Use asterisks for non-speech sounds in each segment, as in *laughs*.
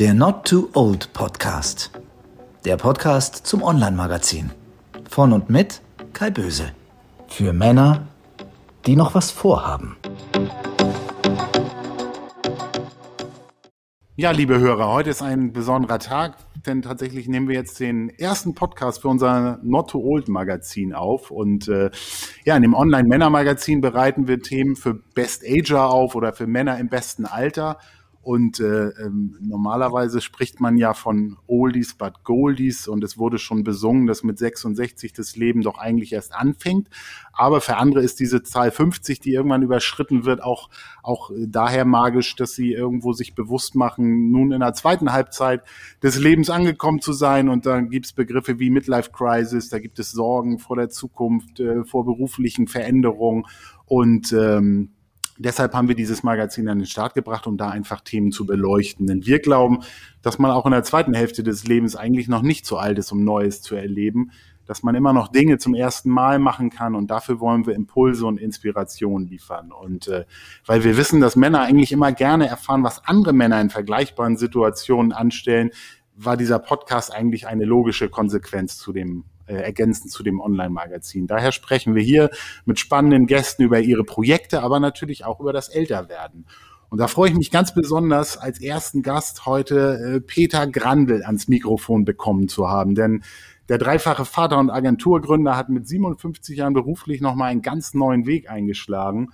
Der Not Too Old Podcast. Der Podcast zum Online-Magazin. Von und mit Kai Böse. Für Männer, die noch was vorhaben. Ja, liebe Hörer, heute ist ein besonderer Tag, denn tatsächlich nehmen wir jetzt den ersten Podcast für unser Not Too Old Magazin auf. Und äh, ja, in dem Online-Männer-Magazin bereiten wir Themen für Best Ager auf oder für Männer im besten Alter. Und äh, ähm, normalerweise spricht man ja von Oldies but Goldies und es wurde schon besungen, dass mit 66 das Leben doch eigentlich erst anfängt. Aber für andere ist diese Zahl 50, die irgendwann überschritten wird, auch, auch daher magisch, dass sie irgendwo sich bewusst machen, nun in der zweiten Halbzeit des Lebens angekommen zu sein. Und dann gibt's Begriffe wie Midlife Crisis, da gibt es Sorgen vor der Zukunft, äh, vor beruflichen Veränderungen und ähm, Deshalb haben wir dieses Magazin an den Start gebracht, um da einfach Themen zu beleuchten. Denn wir glauben, dass man auch in der zweiten Hälfte des Lebens eigentlich noch nicht so alt ist, um Neues zu erleben, dass man immer noch Dinge zum ersten Mal machen kann und dafür wollen wir Impulse und Inspiration liefern. Und äh, weil wir wissen, dass Männer eigentlich immer gerne erfahren, was andere Männer in vergleichbaren Situationen anstellen, war dieser Podcast eigentlich eine logische Konsequenz zu dem äh, ergänzend zu dem Online-Magazin. Daher sprechen wir hier mit spannenden Gästen über ihre Projekte, aber natürlich auch über das Älterwerden. Und da freue ich mich ganz besonders, als ersten Gast heute äh, Peter Grandl ans Mikrofon bekommen zu haben. Denn der dreifache Vater und Agenturgründer hat mit 57 Jahren beruflich nochmal einen ganz neuen Weg eingeschlagen,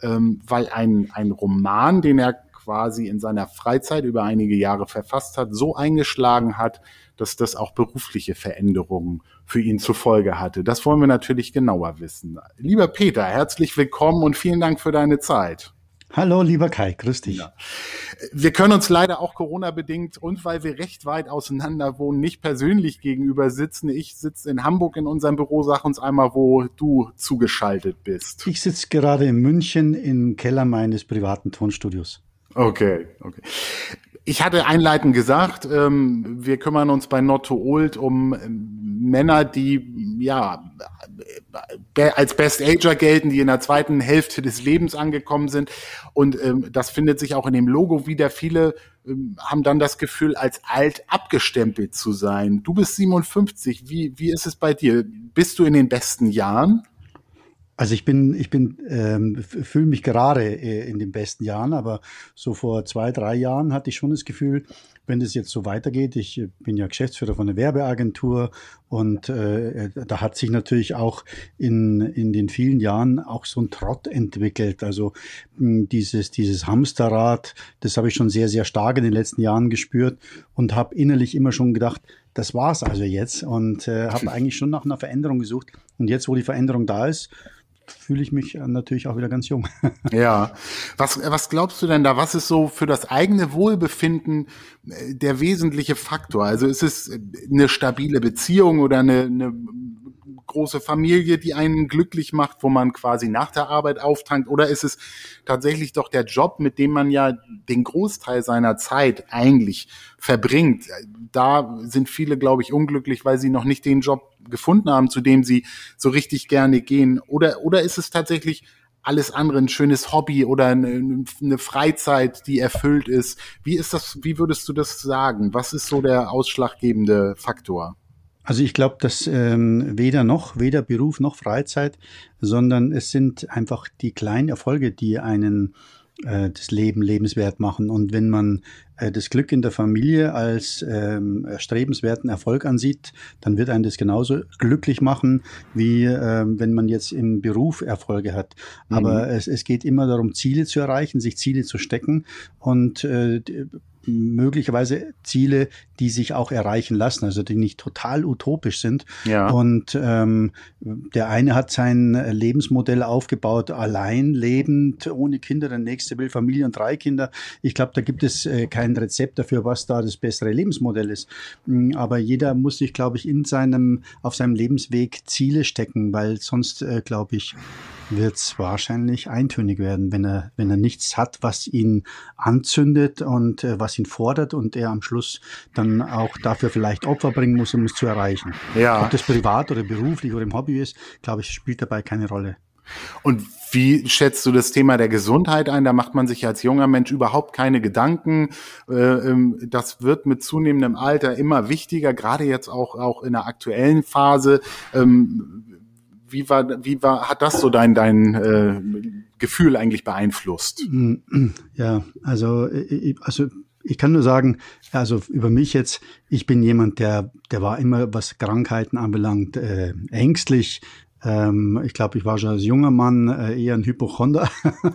ähm, weil ein, ein Roman, den er quasi in seiner Freizeit über einige Jahre verfasst hat, so eingeschlagen hat, dass das auch berufliche Veränderungen für ihn zur Folge hatte. Das wollen wir natürlich genauer wissen. Lieber Peter, herzlich willkommen und vielen Dank für deine Zeit. Hallo, lieber Kai, grüß dich. Ja. Wir können uns leider auch Corona-bedingt und weil wir recht weit auseinander wohnen, nicht persönlich gegenüber sitzen. Ich sitze in Hamburg in unserem Büro. Sag uns einmal, wo du zugeschaltet bist. Ich sitze gerade in München im Keller meines privaten Tonstudios. Okay, okay. Ich hatte einleitend gesagt, ähm, wir kümmern uns bei Not to Old um ähm, Männer, die ja als Best Ager gelten, die in der zweiten Hälfte des Lebens angekommen sind. Und ähm, das findet sich auch in dem Logo wieder. Viele ähm, haben dann das Gefühl, als alt abgestempelt zu sein. Du bist 57. Wie, wie ist es bei dir? Bist du in den besten Jahren? Also ich bin, ich bin, ähm, fühle mich gerade äh, in den besten Jahren, aber so vor zwei, drei Jahren hatte ich schon das Gefühl, wenn das jetzt so weitergeht, ich äh, bin ja Geschäftsführer von einer Werbeagentur und äh, da hat sich natürlich auch in, in den vielen Jahren auch so ein Trott entwickelt. Also mh, dieses, dieses Hamsterrad, das habe ich schon sehr, sehr stark in den letzten Jahren gespürt und habe innerlich immer schon gedacht, das war's also jetzt und äh, habe *laughs* eigentlich schon nach einer Veränderung gesucht. Und jetzt, wo die Veränderung da ist, fühle ich mich natürlich auch wieder ganz jung. *laughs* Ja. Was, was glaubst du denn da? Was ist so für das eigene Wohlbefinden äh, der wesentliche Faktor? Also ist es eine stabile Beziehung oder eine, eine große Familie, die einen glücklich macht, wo man quasi nach der Arbeit auftankt? Oder ist es tatsächlich doch der Job, mit dem man ja den Großteil seiner Zeit eigentlich verbringt? Da sind viele, glaube ich, unglücklich, weil sie noch nicht den Job gefunden haben, zu dem sie so richtig gerne gehen. Oder, oder ist es tatsächlich alles andere ein schönes Hobby oder eine, Freizeit, die erfüllt ist. Wie ist das, wie würdest du das sagen? Was ist so der ausschlaggebende Faktor? Also ich glaube, dass ähm, weder noch, weder Beruf noch Freizeit, sondern es sind einfach die kleinen Erfolge, die einen äh, das Leben lebenswert machen. Und wenn man äh, das Glück in der Familie als ähm, erstrebenswerten Erfolg ansieht, dann wird einen das genauso glücklich machen, wie äh, wenn man jetzt im Beruf Erfolge hat. Mhm. Aber es, es geht immer darum, Ziele zu erreichen, sich Ziele zu stecken und äh, möglicherweise Ziele, die sich auch erreichen lassen, also die nicht total utopisch sind. Ja. Und ähm, der eine hat sein Lebensmodell aufgebaut, allein lebend, ohne Kinder, der nächste will Familie und drei Kinder. Ich glaube, da gibt es äh, kein Rezept dafür, was da das bessere Lebensmodell ist. Mm, aber jeder muss sich, glaube ich, in seinem, auf seinem Lebensweg Ziele stecken, weil sonst, äh, glaube ich, wird es wahrscheinlich eintönig werden, wenn er, wenn er nichts hat, was ihn anzündet und äh, was ihn fordert und er am Schluss dann auch dafür vielleicht Opfer bringen muss, um es zu erreichen. Ja. Ob das privat oder beruflich oder im Hobby ist, glaube ich, spielt dabei keine Rolle. Und Wie schätzt du das Thema der Gesundheit ein? Da macht man sich als junger Mensch überhaupt keine Gedanken. Äh, ähm, das wird mit zunehmendem Alter immer wichtiger, gerade jetzt auch, auch in der aktuellen Phase. Wie war, wie war, hat das so dein, dein äh, Gefühl eigentlich beeinflusst? *clears throat* Ja, also, also ich kann nur sagen, also über mich jetzt, ich bin jemand, der, der war immer, was Krankheiten anbelangt, äh, ängstlich, ähm, ich glaube, ich war schon als junger Mann äh, eher ein Hypochonder.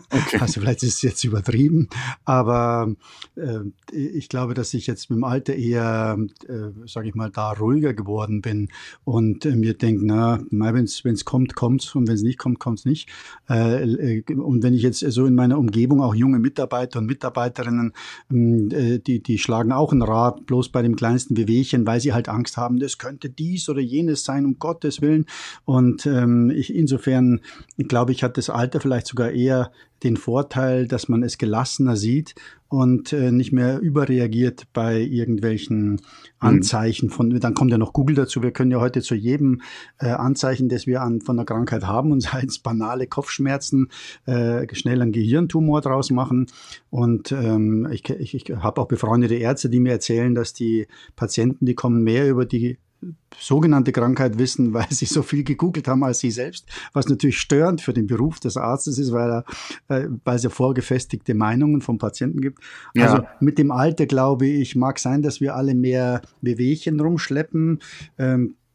Okay. *laughs* Also vielleicht ist es jetzt übertrieben, aber äh, ich glaube, dass ich jetzt mit dem Alter eher, äh, sage ich mal, da ruhiger geworden bin und äh, mir denke, na, wenn es kommt, kommt's und wenn es nicht kommt, kommt's nicht. Und wenn ich jetzt so in meiner Umgebung auch junge Mitarbeiter und Mitarbeiterinnen, äh, die, die schlagen auch ein Rad bloß bei dem kleinsten Bewegchen, weil sie halt Angst haben, das könnte dies oder jenes sein, um Gottes Willen. Und ähm, ich, insofern glaube ich, hat das Alter vielleicht sogar eher den Vorteil, dass man es gelassener sieht und äh, nicht mehr überreagiert bei irgendwelchen mhm. Anzeichen von, dann kommt ja noch Google dazu. Wir können ja heute zu jedem äh, Anzeichen, das wir an, von der Krankheit haben, und sei *laughs* es banale Kopfschmerzen, äh, schnell einen Gehirntumor draus machen. Und ähm, ich, ich, ich habe auch befreundete Ärzte, die mir erzählen, dass die Patienten, die kommen mehr über die sogenannte Krankheit wissen, *laughs* weil sie so viel gegoogelt haben als sie selbst, was natürlich störend für den Beruf des Arztes ist, weil, er, äh, weil es ja vorgefestigte Meinungen vom Patienten gibt. Ja. Also mit dem Alter, glaube ich, mag sein, dass wir alle mehr Wehwehchen rumschleppen. Ähm, äh,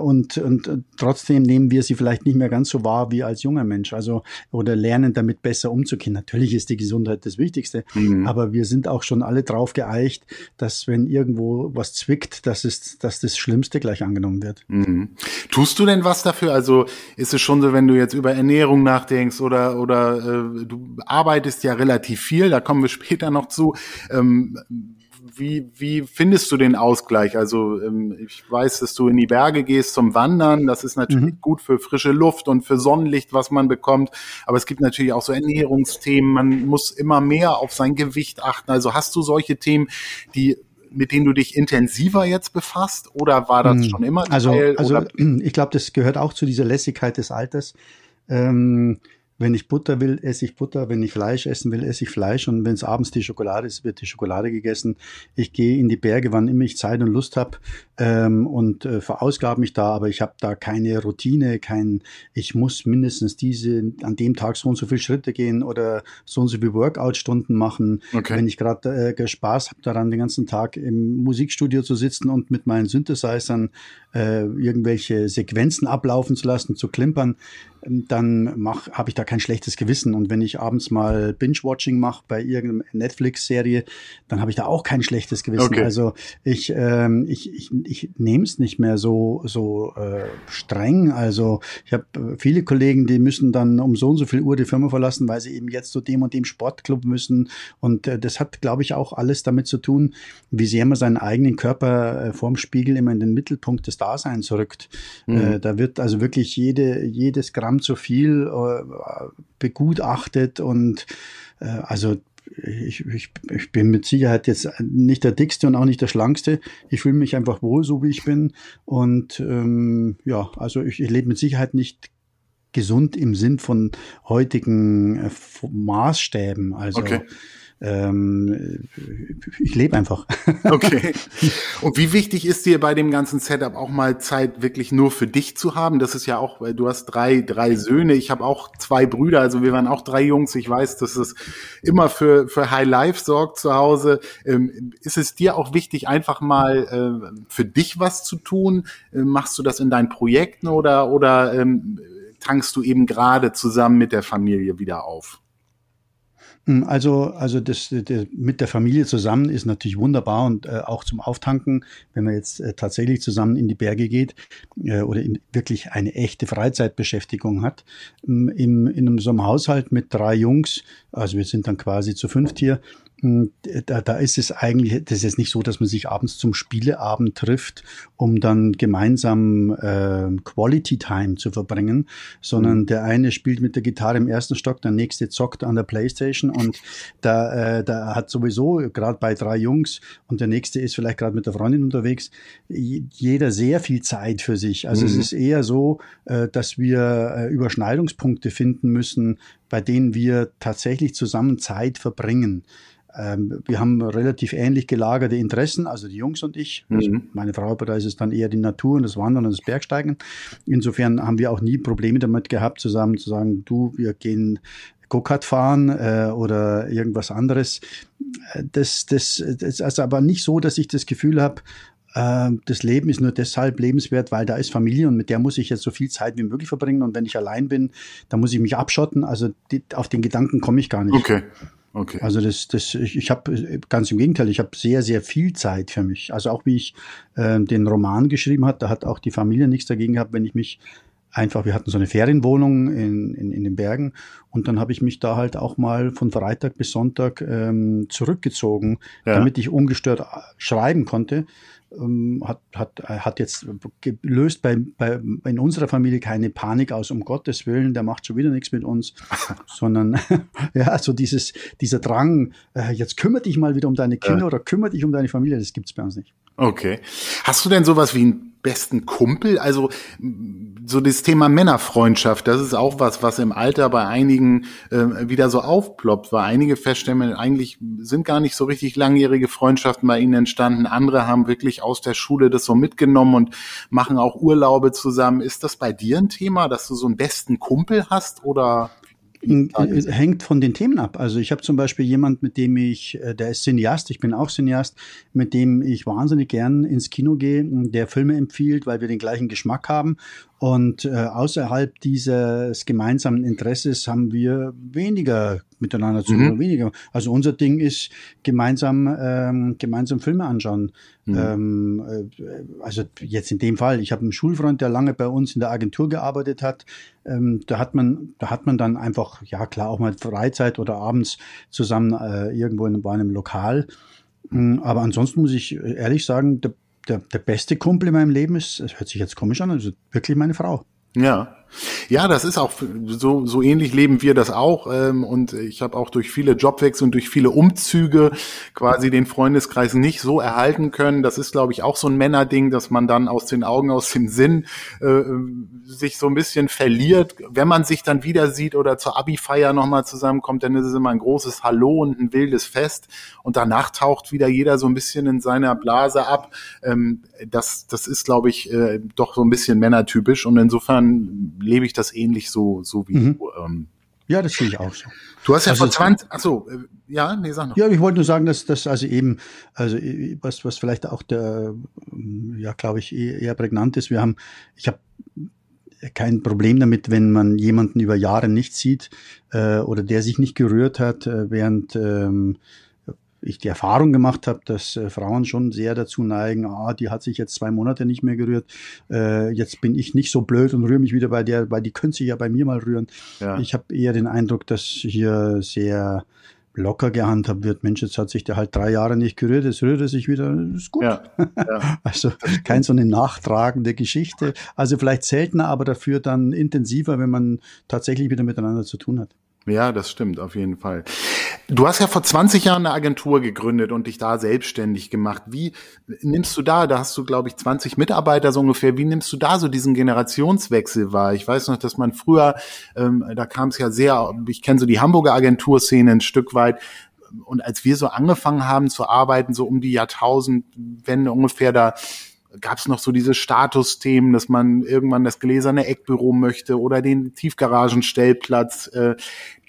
und, und trotzdem nehmen wir sie vielleicht nicht mehr ganz so wahr wie als junger Mensch. Also oder lernen damit besser umzugehen. Natürlich ist die Gesundheit das Wichtigste, mhm. aber wir sind auch schon alle drauf geeicht, dass wenn irgendwo was zwickt, dass es, dass das Schlimmste gleich angenommen wird. Mhm. Tust du denn was dafür? Also ist es schon so, wenn du jetzt über Ernährung nachdenkst oder oder äh, du arbeitest ja relativ viel, da kommen wir *laughs* später noch zu. Ähm, wie, wie findest du den Ausgleich? Also ähm, ich weiß, dass du in die Berge gehst zum Wandern. Das ist natürlich mhm. gut für frische Luft und für Sonnenlicht, was man bekommt. Aber es gibt natürlich auch so Ernährungsthemen. Man muss immer mehr auf sein Gewicht achten. Also hast du solche Themen, die mit denen du dich intensiver jetzt befasst oder war das mhm. schon immer also, Teil? Also *clears throat* ich glaube, das gehört auch zu dieser Lässigkeit des Alters. Ähm, wenn ich Butter will, esse ich Butter. Wenn ich Fleisch essen will, esse ich Fleisch. Und wenn es abends die Schokolade ist, wird die Schokolade gegessen. Ich gehe in die Berge, wann immer ich Zeit und Lust habe ähm, und äh, verausgabe mich da. Aber ich habe da keine Routine, kein, ich muss mindestens diese, an dem Tag so und so viele Schritte gehen oder so und so viele Workout-Stunden machen. Okay. Wenn ich gerade äh, Spaß habe daran, den ganzen Tag im Musikstudio zu sitzen und mit meinen Synthesizern äh, irgendwelche Sequenzen ablaufen zu lassen, zu klimpern, dann habe ich da kein schlechtes Gewissen. Und wenn ich abends mal Binge-Watching mache bei irgendeiner Netflix-Serie, dann habe ich da auch kein schlechtes Gewissen. Okay. Also ich, ähm, ich, ich, ich nehme es nicht mehr so, so äh, streng. Also ich habe äh, viele Kollegen, die müssen dann um so und so viel Uhr die Firma verlassen, weil sie eben jetzt zu dem und dem Sportclub müssen. Und äh, das hat, glaube ich, auch alles damit zu tun, wie sehr man seinen eigenen Körper äh, vorm Spiegel immer in den Mittelpunkt des Daseins rückt. Mhm. Äh, da wird also wirklich jede, jedes Gramm Gramm zu viel äh, begutachtet und äh, also ich, ich, ich bin mit Sicherheit jetzt nicht der dickste und auch nicht der schlankste. Ich fühle mich einfach wohl, so wie ich bin. Und ähm, ja, also ich, ich lebe mit Sicherheit nicht gesund im Sinn von heutigen äh, Maßstäben. Also okay ähm, ich lebe einfach. *laughs* Okay. Und wie wichtig ist dir bei dem ganzen Setup auch mal Zeit wirklich nur für dich zu haben? Das ist ja auch, du hast drei, drei Söhne. Ich habe auch zwei Brüder, also wir waren auch drei Jungs. Ich weiß, dass es immer für, für High Life sorgt zu Hause. Ähm, ist es dir auch wichtig, einfach mal äh, für dich was zu tun? Äh, machst du das in deinen Projekten oder, oder ähm, tankst du eben gerade zusammen mit der Familie wieder auf? Hm, also, also das, das, mit der Familie zusammen ist natürlich wunderbar und äh, auch zum Auftanken, wenn man jetzt äh, tatsächlich zusammen in die Berge geht äh, oder in wirklich eine echte Freizeitbeschäftigung hat. Hm, Im, in so einem Haushalt mit drei Jungs, also wir sind dann quasi zu fünft hier, da, da ist es eigentlich, das ist jetzt nicht so, dass man sich abends zum Spieleabend trifft, um dann gemeinsam äh, Quality Time zu verbringen, sondern mhm. der eine spielt mit der Gitarre im ersten Stock, der nächste zockt an der Playstation und da, äh, da hat sowieso, gerade bei drei Jungs und der nächste ist vielleicht gerade mit der Freundin unterwegs, jeder sehr viel Zeit für sich. Also mhm. es ist eher so, äh, dass wir äh, Überschneidungspunkte finden müssen, bei denen wir tatsächlich zusammen Zeit verbringen. Ähm, wir haben relativ ähnlich gelagerte Interessen, also die Jungs und ich. Mhm. Also meine Frau, da ist es dann eher die Natur und das Wandern und das Bergsteigen. Insofern haben wir auch nie Probleme damit gehabt, zusammen zu sagen, du, wir gehen Go-Kart fahren äh, oder irgendwas anderes. Das, das, das ist also aber nicht so, dass ich das Gefühl habe, äh, das Leben ist nur deshalb lebenswert, weil da ist Familie und mit der muss ich jetzt so viel Zeit wie möglich verbringen. Und wenn ich allein bin, dann muss ich mich abschotten. Also die, auf den Gedanken komme ich gar nicht. Okay. Okay. Also das, das, ich, ich habe ganz im Gegenteil, ich habe sehr, sehr viel Zeit für mich. Also auch wie ich äh, den Roman geschrieben hat, da hat auch die Familie nichts dagegen gehabt, wenn ich mich einfach, wir hatten so eine Ferienwohnung in, in, in den Bergen und dann habe ich mich da halt auch mal von Freitag bis Sonntag ähm, zurückgezogen, ja. damit ich ungestört schreiben konnte ähm, hat, hat, hat jetzt gelöst bei, bei, in unserer Familie keine Panik aus, um Gottes Willen, der macht schon wieder nichts mit uns, *laughs* sondern *laughs* ja, so dieses, dieser Drang, äh, jetzt kümmere dich mal wieder um deine Kinder ja. oder kümmere dich um deine Familie, das gibt's bei uns nicht. Okay. Hast du denn sowas wie ein besten Kumpel? Also so das Thema Männerfreundschaft, das ist auch was, was im Alter bei einigen äh, wieder so aufploppt, weil einige feststellen, eigentlich sind gar nicht so richtig langjährige Freundschaften bei ihnen entstanden. Andere haben wirklich aus der Schule das so mitgenommen und machen auch Urlaube zusammen. Ist das bei dir ein Thema, dass du so einen besten Kumpel hast oder? Äh, hängt von den Themen ab. Also ich habe zum Beispiel jemand, mit dem ich, äh, der ist Cineast, ich bin auch Cineast, mit dem ich wahnsinnig gern ins Kino gehe, der Filme empfiehlt, weil wir den gleichen Geschmack haben und äh, außerhalb dieses gemeinsamen Interesses haben wir weniger miteinander zu tun, mhm. weniger. Also unser Ding ist gemeinsam ähm, gemeinsam Filme anschauen. Mhm. Ähm, äh, also jetzt in dem Fall, ich habe einen Schulfreund, der lange bei uns in der Agentur gearbeitet hat. Ähm, da hat man, da hat man dann einfach, ja klar, auch mal Freizeit oder abends zusammen äh, irgendwo in, bei einem Lokal. Mhm, aber ansonsten muss ich ehrlich sagen, der der, der beste Kumpel in meinem Leben ist, es hört sich jetzt komisch an, also wirklich meine Frau. Ja, ja, das ist auch so, so ähnlich leben wir das auch. Ähm, und ich habe auch durch viele Jobwechsel und durch viele Umzüge quasi den Freundeskreis nicht so erhalten können. Das ist, glaube ich, auch so ein Männerding, dass man dann aus den Augen, aus dem Sinn äh, sich so ein bisschen verliert. Wenn man sich dann wieder sieht oder zur Abi-Feier nochmal zusammenkommt, dann ist es immer ein großes Hallo und ein wildes Fest. Und danach taucht wieder jeder so ein bisschen in seiner Blase ab. Ähm, das, das ist, glaube ich, äh, doch so ein bisschen männertypisch. Und insofern lebe ich das ähnlich so, so wie mhm. du. Ähm, ja, das finde ich auch so. Du hast ja also vor 20, ach so, äh, ja, nee, sag noch. Ja, ich wollte nur sagen, dass das also eben, also äh, was, was vielleicht auch der, ähm, ja, glaube ich, eher prägnant ist. Wir haben, ich habe kein Problem damit, wenn man jemanden über Jahre nicht sieht äh, oder der sich nicht gerührt hat, äh, während ähm, ich die Erfahrung gemacht habe, dass äh, Frauen schon sehr dazu neigen, ah, die hat sich jetzt zwei Monate nicht mehr gerührt, äh, jetzt bin ich nicht so blöd und rühre mich wieder bei der, weil die könnte sich ja bei mir mal rühren. Ja. Ich habe eher den Eindruck, dass hier sehr locker gehandhabt wird. Mensch, jetzt hat sich der halt drei Jahre nicht gerührt, jetzt rührt er sich wieder, ist gut. Ja, ja. *laughs* also kein so eine nachtragende Geschichte. Also vielleicht seltener, aber dafür dann intensiver, wenn man tatsächlich wieder miteinander zu tun hat. Ja, das stimmt, auf jeden Fall. Du hast ja vor 20 Jahren eine Agentur gegründet und dich da selbstständig gemacht. Wie nimmst du da, da hast du, glaube ich, 20 Mitarbeiter so ungefähr, wie nimmst du da so diesen Generationswechsel wahr? Ich weiß noch, dass man früher, ähm, da kam es ja sehr, ich kenne so die Hamburger Agenturszene ein Stück weit, und als wir so angefangen haben zu arbeiten, so um die Jahrtausendwende ungefähr, da gab es noch so diese Statusthemen, dass man irgendwann das gläserne Eckbüro möchte oder den Tiefgaragenstellplatz. Äh,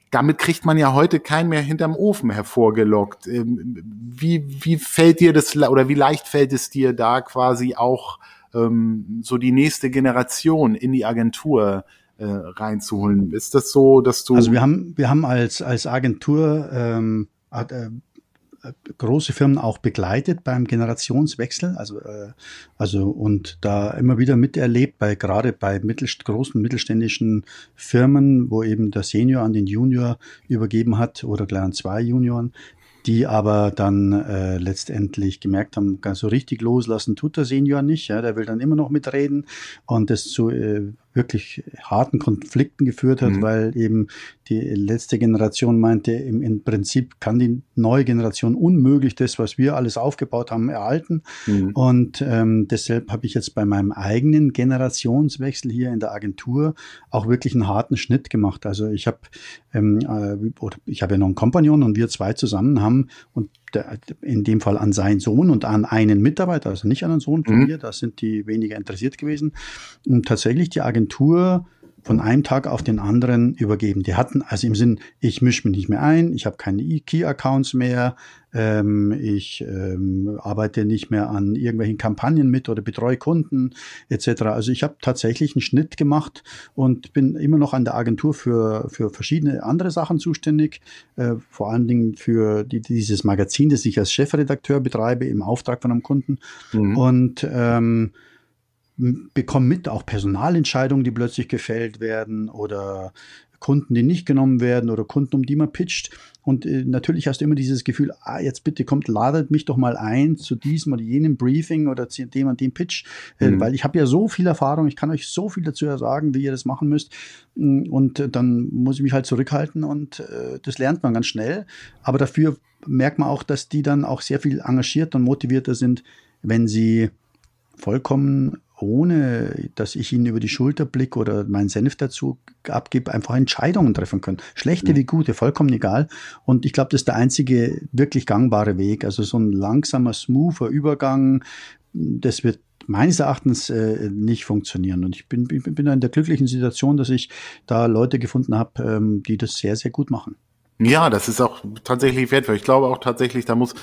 damit kriegt man ja heute keinen mehr hinterm Ofen hervorgelockt. Ähm, wie, wie fällt dir das oder wie leicht fällt es dir da quasi auch ähm, so die nächste Generation in die Agentur äh, reinzuholen? Ist das so, dass du. Also wir haben, wir haben als, als Agentur ähm, äh, große Firmen auch begleitet beim Generationswechsel, also, äh, also und da immer wieder miterlebt, bei gerade bei mittel, großen mittelständischen Firmen, wo eben der Senior an den Junior übergeben hat oder gleich an zwei Junioren, die aber dann äh, letztendlich gemerkt haben, ganz so richtig loslassen tut der Senior nicht. Ja, der will dann immer noch mitreden und das zu äh, wirklich harten Konflikten geführt hat, mhm. weil eben die letzte Generation meinte, im, im Prinzip kann die neue Generation unmöglich das, was wir alles aufgebaut haben, erhalten. Mhm. Und ähm, deshalb habe ich jetzt bei meinem eigenen Generationswechsel hier in der Agentur auch wirklich einen harten Schnitt gemacht. Also ich habe ähm, äh, ich habe ja noch einen Kompagnon und wir zwei zusammen haben und der, in dem Fall an seinen Sohn und an einen Mitarbeiter, also nicht an einen Sohn von mhm. mir, da sind die weniger interessiert gewesen. Und tatsächlich die Agentur von einem Tag auf den anderen übergeben. Die hatten also im Sinn, ich mische mich nicht mehr ein, ich habe keine Key-Accounts mehr, ähm, ich ähm, arbeite nicht mehr an irgendwelchen Kampagnen mit oder betreue Kunden etc. Also ich habe tatsächlich einen Schnitt gemacht und bin immer noch an der Agentur für, für verschiedene andere Sachen zuständig, äh, vor allen Dingen für die, dieses Magazin, das ich als Chefredakteur betreibe im Auftrag von einem Kunden. Mhm. Und ähm, bekommen mit auch Personalentscheidungen, die plötzlich gefällt werden oder Kunden, die nicht genommen werden oder Kunden, um die man pitcht. Und äh, natürlich hast du immer dieses Gefühl, ah, jetzt bitte kommt, ladet mich doch mal ein zu diesem oder jenem Briefing oder zu dem und dem Pitch, äh, mhm. weil ich habe ja so viel Erfahrung, ich kann euch so viel dazu sagen, wie ihr das machen müsst. Mm, und äh, dann muss ich mich halt zurückhalten und äh, das lernt man ganz schnell. Aber dafür merkt man auch, dass die dann auch sehr viel engagierter und motivierter sind, wenn sie vollkommen ohne dass ich ihnen über die Schulter blicke oder meinen Senf dazu abgebe, einfach Entscheidungen treffen können. Schlechte mhm. wie gute, vollkommen egal. Und ich glaube, das ist der einzige wirklich gangbare Weg. Also so ein langsamer, smoother Übergang, das wird meines Erachtens äh, nicht funktionieren. Und ich bin, ich bin in der glücklichen Situation, dass ich da Leute gefunden habe, ähm, die das sehr, sehr gut machen. Ja, das ist auch tatsächlich wertvoll. Ich glaube auch tatsächlich, da muss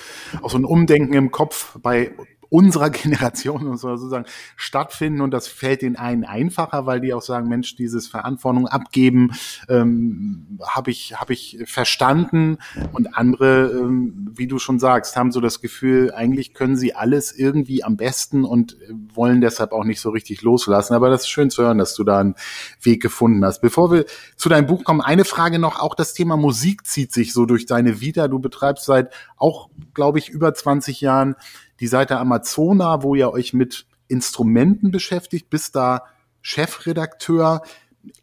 auch so ein Umdenken im Kopf bei unserer *laughs* Generation, muss man so sagen, stattfinden und das fällt den einen einfacher, weil die auch sagen, Mensch, dieses Verantwortung abgeben ähm, habe ich habe ich verstanden und andere, ähm, wie du schon sagst, haben so das Gefühl, eigentlich können sie alles irgendwie am besten und wollen deshalb auch nicht so richtig loslassen. Aber das ist schön zu hören, dass du da einen Weg gefunden hast. Bevor wir zu deinem Buch kommen, eine Frage noch: Auch das Thema Musik zieht sich so durch deine Vita. Du betreibst seit auch, glaube ich, über 20 Jahren die Seite Amazona, wo ihr euch mit Instrumenten beschäftigt, bist da Chefredakteur.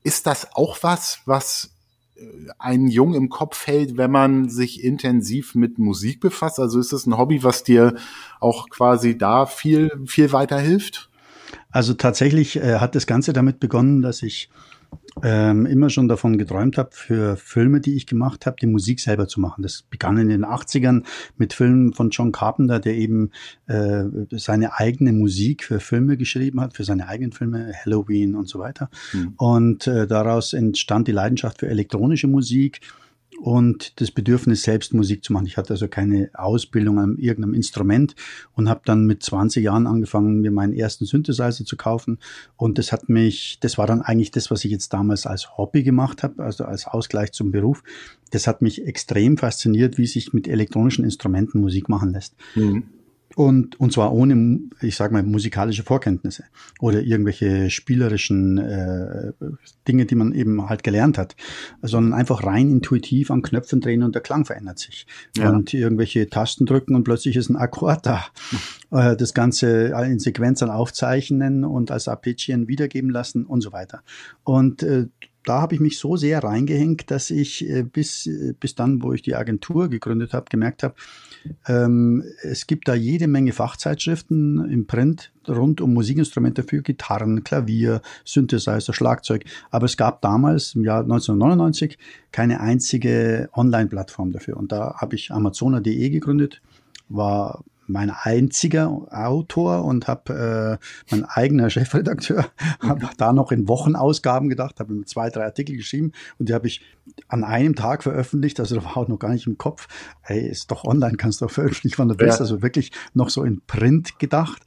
Ist das auch was, was äh, einen Jung im Kopf hält, wenn man sich intensiv mit Musik befasst? Also ist das ein Hobby, was dir auch quasi da viel, viel weiterhilft? Also tatsächlich äh, hat das Ganze damit begonnen, dass ich ähm, immer schon davon geträumt habe, für Filme, die ich gemacht habe, die Musik selber zu machen. Das begann in den 80ern mit Filmen von John Carpenter, der eben äh, seine eigene Musik für Filme geschrieben hat, für seine eigenen Filme, Halloween und so weiter. Mhm. Und äh, daraus entstand die Leidenschaft für elektronische Musik und das Bedürfnis, selbst Musik zu machen. Ich hatte also keine Ausbildung an irgendeinem Instrument und habe dann mit 20 Jahren angefangen, mir meinen ersten Synthesizer zu kaufen. Und das hat mich, das war dann eigentlich das, was ich jetzt damals als Hobby gemacht habe, also als Ausgleich zum Beruf. Das hat mich extrem fasziniert, wie sich mit elektronischen Instrumenten Musik machen lässt. Mhm. Und, und zwar ohne, ich sage mal, musikalische Vorkenntnisse oder irgendwelche spielerischen äh, Dinge, die man eben halt gelernt hat, sondern einfach rein intuitiv an Knöpfen drehen und der Klang verändert sich. Ja. Und irgendwelche Tasten drücken und plötzlich ist ein Akkord da. Äh, das Ganze in Sequenzen aufzeichnen und als Arpeggien wiedergeben lassen und so weiter. Und äh, da habe ich mich so sehr reingehängt, dass ich äh, bis, äh, bis dann, wo ich die Agentur gegründet habe, gemerkt habe, ähm, es gibt da jede Menge Fachzeitschriften im Print rund um Musikinstrumente für Gitarren, Klavier, Synthesizer, Schlagzeug. Aber es gab damals, im Jahr 1999, keine einzige Online-Plattform dafür. Und da habe ich Amazona.de gegründet, war mein einziger Autor und habe äh, mein eigener *laughs* Chefredakteur, habe da noch in Wochenausgaben gedacht, habe mir zwei, drei Artikel geschrieben und die habe ich an einem Tag veröffentlicht, also da war auch noch gar nicht im Kopf, hey, ist doch online, kannst du doch veröffentlichen, wann du willst, ja. also wirklich noch so in Print gedacht.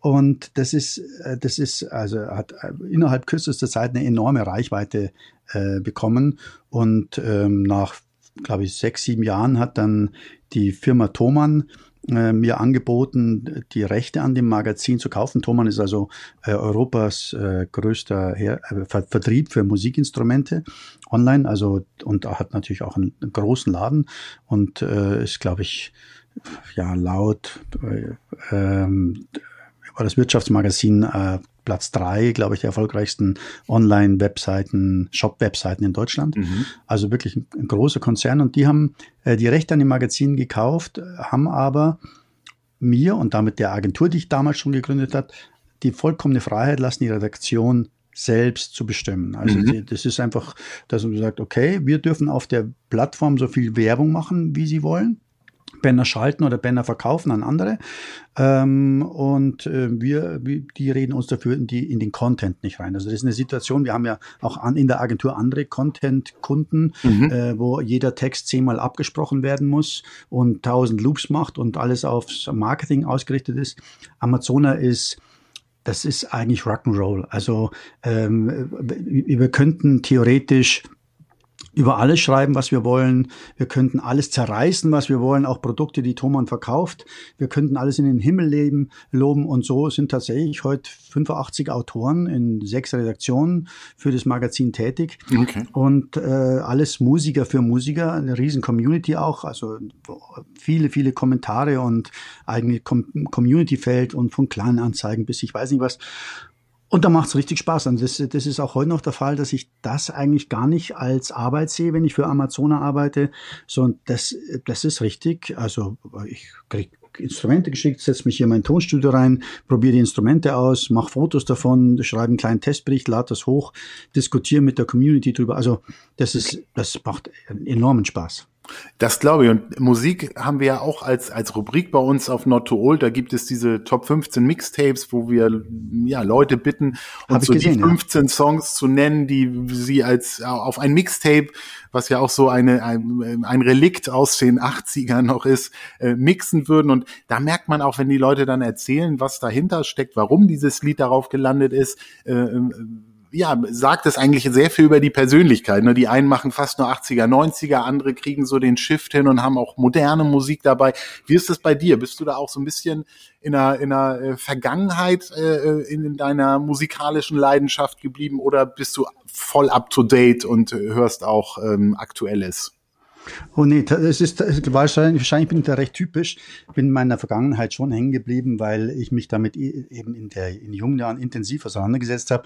Und das ist, äh, das ist, also hat äh, innerhalb kürzester Zeit eine enorme Reichweite äh, bekommen. Und ähm, nach glaube ich, sechs, sieben Jahren hat dann die Firma Thomann äh, mir angeboten, die Rechte an dem Magazin zu kaufen. Thomann ist also äh, Europas äh, größter Her äh, Ver Vertrieb für Musikinstrumente online, also und hat natürlich auch einen, einen großen Laden und äh, ist, glaube ich, ja laut äh, ähm, war das Wirtschaftsmagazin Platz drei, glaube ich, der erfolgreichsten Online-Webseiten, Shop-Webseiten in Deutschland. Mhm. Also wirklich ein, großer Konzern. Und die haben äh, die Rechte an dem Magazin gekauft, haben aber mir und damit der Agentur, die ich damals schon gegründet hat, die vollkommene Freiheit lassen, die Redaktion selbst zu bestimmen. Also mhm. die, das ist einfach, dass man sagt, okay, wir dürfen auf der Plattform so viel Werbung machen, wie sie wollen. Banner schalten oder Banner verkaufen an andere. Ähm, und äh, wir, die reden uns dafür in, die, in den Content nicht rein. Also das ist eine Situation, wir haben ja auch an, in der Agentur andere Content-Kunden, mhm. äh, wo jeder Text zehnmal abgesprochen werden muss und tausend Loops macht und alles aufs Marketing ausgerichtet ist. Amazona ist das ist eigentlich Rock'n'Roll. Also ähm, wir könnten theoretisch über alles schreiben, was wir wollen. Wir könnten alles zerreißen, was wir wollen, auch Produkte, die Thomann verkauft. Wir könnten alles in den Himmel leben, loben. Und so sind tatsächlich heute 85 Autoren in sechs Redaktionen für das Magazin tätig. Okay. Und äh, alles Musiker für Musiker, eine riesen Community auch. Also viele, viele Kommentare und eigene Com Community-Feld und von Kleinanzeigen bis ich weiß nicht was. Und da macht es richtig Spaß. Und das, das ist auch heute noch der Fall, dass ich das eigentlich gar nicht als Arbeit sehe, wenn ich für Amazona arbeite. So, das, das ist richtig. Also ich krieg Instrumente geschickt, setze mich hier in mein Tonstudio rein, probiere die Instrumente aus, mache Fotos davon, schreibe einen kleinen Testbericht, lade das hoch, diskutiere mit der Community drüber. Also das ist, das macht enormen Spaß. Das glaube ich. Und Musik haben wir ja auch als, als Rubrik bei uns auf Not to Old. Da gibt es diese Top 15 Mixtapes, wo wir ja Leute bitten, uns so gesehen, die 15 ja. Songs zu nennen, die sie als auf ein Mixtape, was ja auch so eine, ein, ein Relikt aus den 80ern noch ist, äh, mixen würden. Und da merkt man auch, wenn die Leute dann erzählen, was dahinter steckt, warum dieses Lied darauf gelandet ist, äh, ja, sagt es eigentlich sehr viel über die Persönlichkeit. Ne? Die einen machen fast nur 80er, 90er, andere kriegen so den Shift hin und haben auch moderne Musik dabei. Wie ist das bei dir? Bist du da auch so ein bisschen in einer, in einer äh, Vergangenheit äh, in deiner musikalischen Leidenschaft geblieben oder bist du voll up to date und hörst auch ähm, Aktuelles? Oh nee, das ist wahrscheinlich, wahrscheinlich bin ich da recht typisch. Bin in meiner Vergangenheit schon hängen geblieben, weil ich mich damit eben in der in jungen Jahren intensiv auseinandergesetzt habe.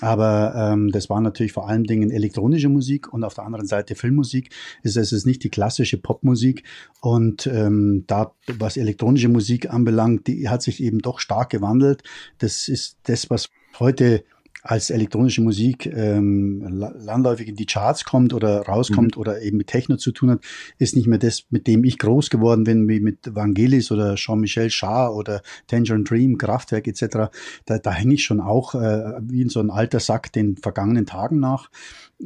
Aber ähm, das war natürlich vor allen Dingen elektronische Musik und auf der anderen Seite Filmmusik. Es ist nicht die klassische Popmusik. Und ähm, da, was elektronische Musik anbelangt, die hat sich eben doch stark gewandelt. Das ist das, was heute als elektronische Musik ähm, landläufig in die Charts kommt oder rauskommt mhm. oder eben mit Techno zu tun hat, ist nicht mehr das, mit dem ich groß geworden bin, wie mit Vangelis oder Jean-Michel Jarre oder Tangerine Dream, Kraftwerk etc. Da, da hänge ich schon auch äh, wie in so ein alter Sack den vergangenen Tagen nach.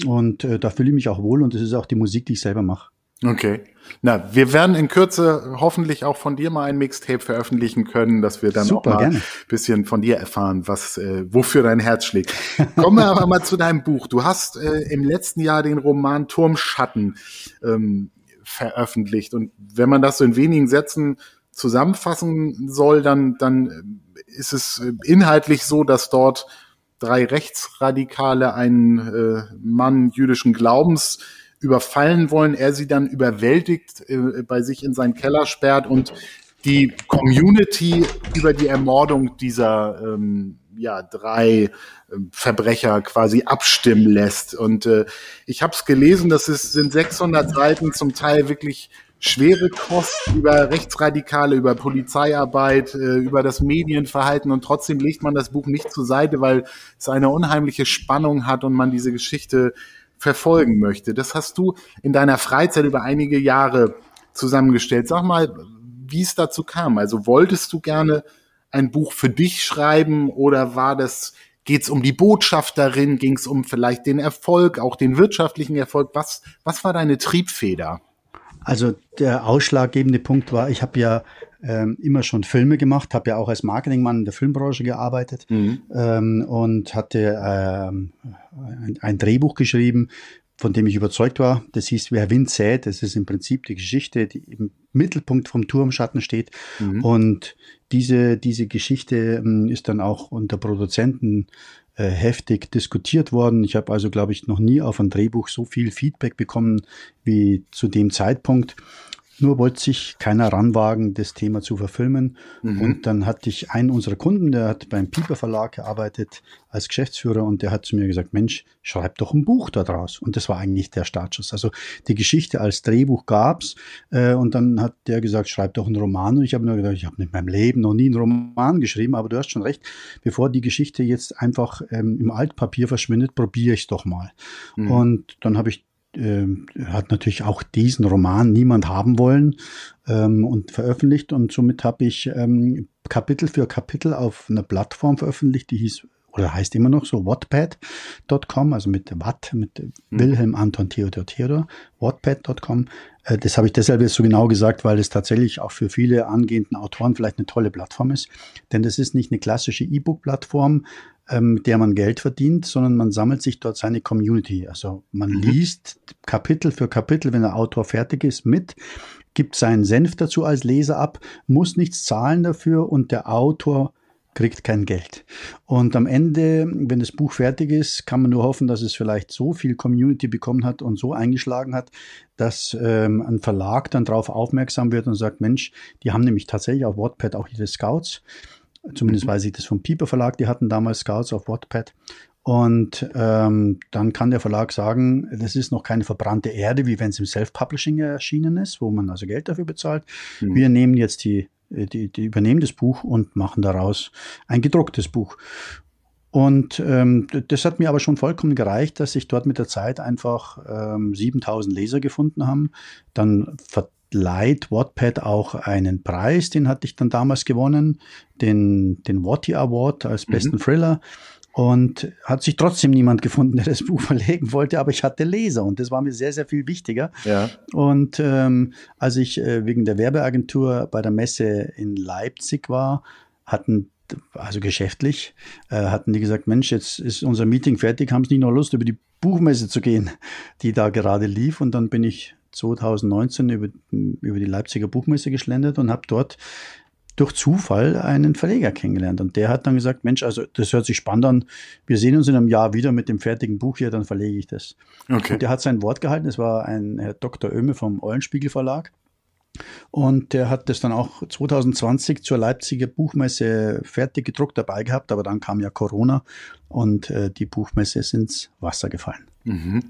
Und äh, da fühle ich mich auch wohl und das ist auch die Musik, die ich selber mache. Okay. Na, wir werden in Kürze hoffentlich auch von dir mal ein Mixtape veröffentlichen können, dass wir dann Super, auch mal ein bisschen von dir erfahren, was, äh, wofür dein Herz schlägt. Kommen wir aber mal zu deinem Buch. Du hast äh, im letzten Jahr den Roman Turmschatten ähm, veröffentlicht. Und wenn man das so in wenigen Sätzen zusammenfassen soll, dann, dann ist es äh, inhaltlich so, dass dort drei Rechtsradikale einen äh, Mann jüdischen Glaubens überfallen wollen, er sie dann überwältigt, äh, bei sich in seinen Keller sperrt und die Community über die Ermordung dieser ähm, ja, drei äh, Verbrecher quasi abstimmen lässt. Und äh, ich habe es gelesen, das ist, sind 600 Seiten, zum Teil wirklich schwere Kost über Rechtsradikale, über Polizeiarbeit, äh, über das Medienverhalten und trotzdem legt man das Buch nicht zur Seite, weil es eine unheimliche Spannung hat und man diese Geschichte verfolgen möchte. Das hast du in deiner Freizeit über einige Jahre zusammengestellt. Sag mal, wie es dazu kam. Also wolltest du gerne ein Buch für dich schreiben oder war das, geht es um die Botschaft darin, ging es um vielleicht den Erfolg, auch den wirtschaftlichen Erfolg? Was, was war deine Triebfeder? Also der ausschlaggebende Punkt war, ich habe ja ähm, immer schon Filme gemacht, habe ja auch als Marketingmann in der Filmbranche gearbeitet mhm. ähm, und hatte ähm, ein, ein, Drehbuch geschrieben von dem ich überzeugt war. Das hieß Wer Wind sät. Das ist im Prinzip die Geschichte, die im Mittelpunkt vom Turmschatten steht. Mhm. Und diese, diese Geschichte ähm, ist dann auch unter Produzenten äh, heftig diskutiert worden. Ich habe also, glaube ich, noch nie auf ein Drehbuch so viel Feedback bekommen wie zu dem Zeitpunkt. Nur wollte sich keiner ranwagen, das Thema zu verfilmen. Mhm. Und dann hatte ich einen unserer Kunden, der hat beim Pieper Verlag gearbeitet als Geschäftsführer und der hat zu mir gesagt, Mensch, schreib doch ein Buch daraus. Und das war eigentlich der Startschuss. Also die Geschichte als Drehbuch gab's äh, und dann hat der gesagt, schreib doch einen Roman. Und ich habe nur gedacht, ich habe in meinem Leben noch nie einen Roman geschrieben, aber du hast schon recht, bevor die Geschichte jetzt einfach ähm, im Altpapier verschwindet, probiere ich doch mal. Mhm. Und dann habe ich äh, hat natürlich auch diesen Roman niemand haben wollen ähm, und veröffentlicht und somit habe ich ähm, Kapitel für Kapitel auf einer Plattform veröffentlicht, die hieß oder heißt immer noch so wattpad.com, also mit Watt, mit mhm. Wilhelm Anton Theodor Theodor, wattpad.com. Äh, das habe ich deshalb jetzt so genau gesagt, weil es tatsächlich auch für viele angehenden Autoren vielleicht eine tolle Plattform ist. Denn das ist nicht eine klassische E-Book-Plattform, ähm, mit der man Geld verdient, sondern man sammelt sich dort seine Community. Also man mhm. liest Kapitel für Kapitel, wenn der Autor fertig ist, mit, gibt seinen Senf dazu als Leser ab, muss nichts zahlen dafür und der Autor kriegt kein Geld. Und am Ende, wenn das Buch fertig ist, kann man nur hoffen, dass es vielleicht so viel Community bekommen hat und so eingeschlagen hat, dass ähm, ein Verlag dann darauf aufmerksam wird und sagt, Mensch, die haben nämlich tatsächlich auf Wattpad auch ihre Scouts. Zumindest weiß ich das vom Piper Verlag, die hatten damals Scouts auf Wattpad. Und ähm, dann kann der Verlag sagen, das ist noch keine verbrannte Erde, wie wenn es im Self-Publishing erschienen ist, wo man also Geld dafür bezahlt. Mhm. Wir nehmen jetzt die, die, die übernehmen das Buch und machen daraus ein gedrucktes Buch. Und ähm, das hat mir aber schon vollkommen gereicht, dass sich dort mit der Zeit einfach ähm, 7000 Leser gefunden haben. Dann verleiht Wattpad auch einen Preis, den hatte ich dann damals gewonnen, den, den Watty Award als besten mhm. Thriller. Und hat sich trotzdem niemand gefunden, der das Buch *laughs* verlegen wollte, aber ich hatte Leser und das war mir sehr, sehr viel wichtiger. Ja. Und ähm, als ich äh, wegen der Werbeagentur bei der Messe in Leipzig war, hatten also geschäftlich, äh, hatten die gesagt, Mensch, jetzt ist unser Meeting fertig, haben sie nicht noch Lust, über die Buchmesse zu gehen, die da gerade lief. Und dann bin ich 2019 über, über die Leipziger Buchmesse geschlendert und habe dort durch Zufall einen Verleger kennengelernt. Und der hat dann gesagt, Mensch, also das hört sich spannend an. Wir sehen uns in einem Jahr wieder mit dem fertigen Buch hier, dann verlege ich das. Okay. Und der hat sein Wort gehalten. Es war ein Herr Dr. Oehme vom Eulenspiegel Verlag. Und der hat das dann auch 2020 zur Leipziger Buchmesse fertig gedruckt dabei gehabt, aber dann kam ja Corona und äh, die Buchmesse ist ins Wasser gefallen. Mhm.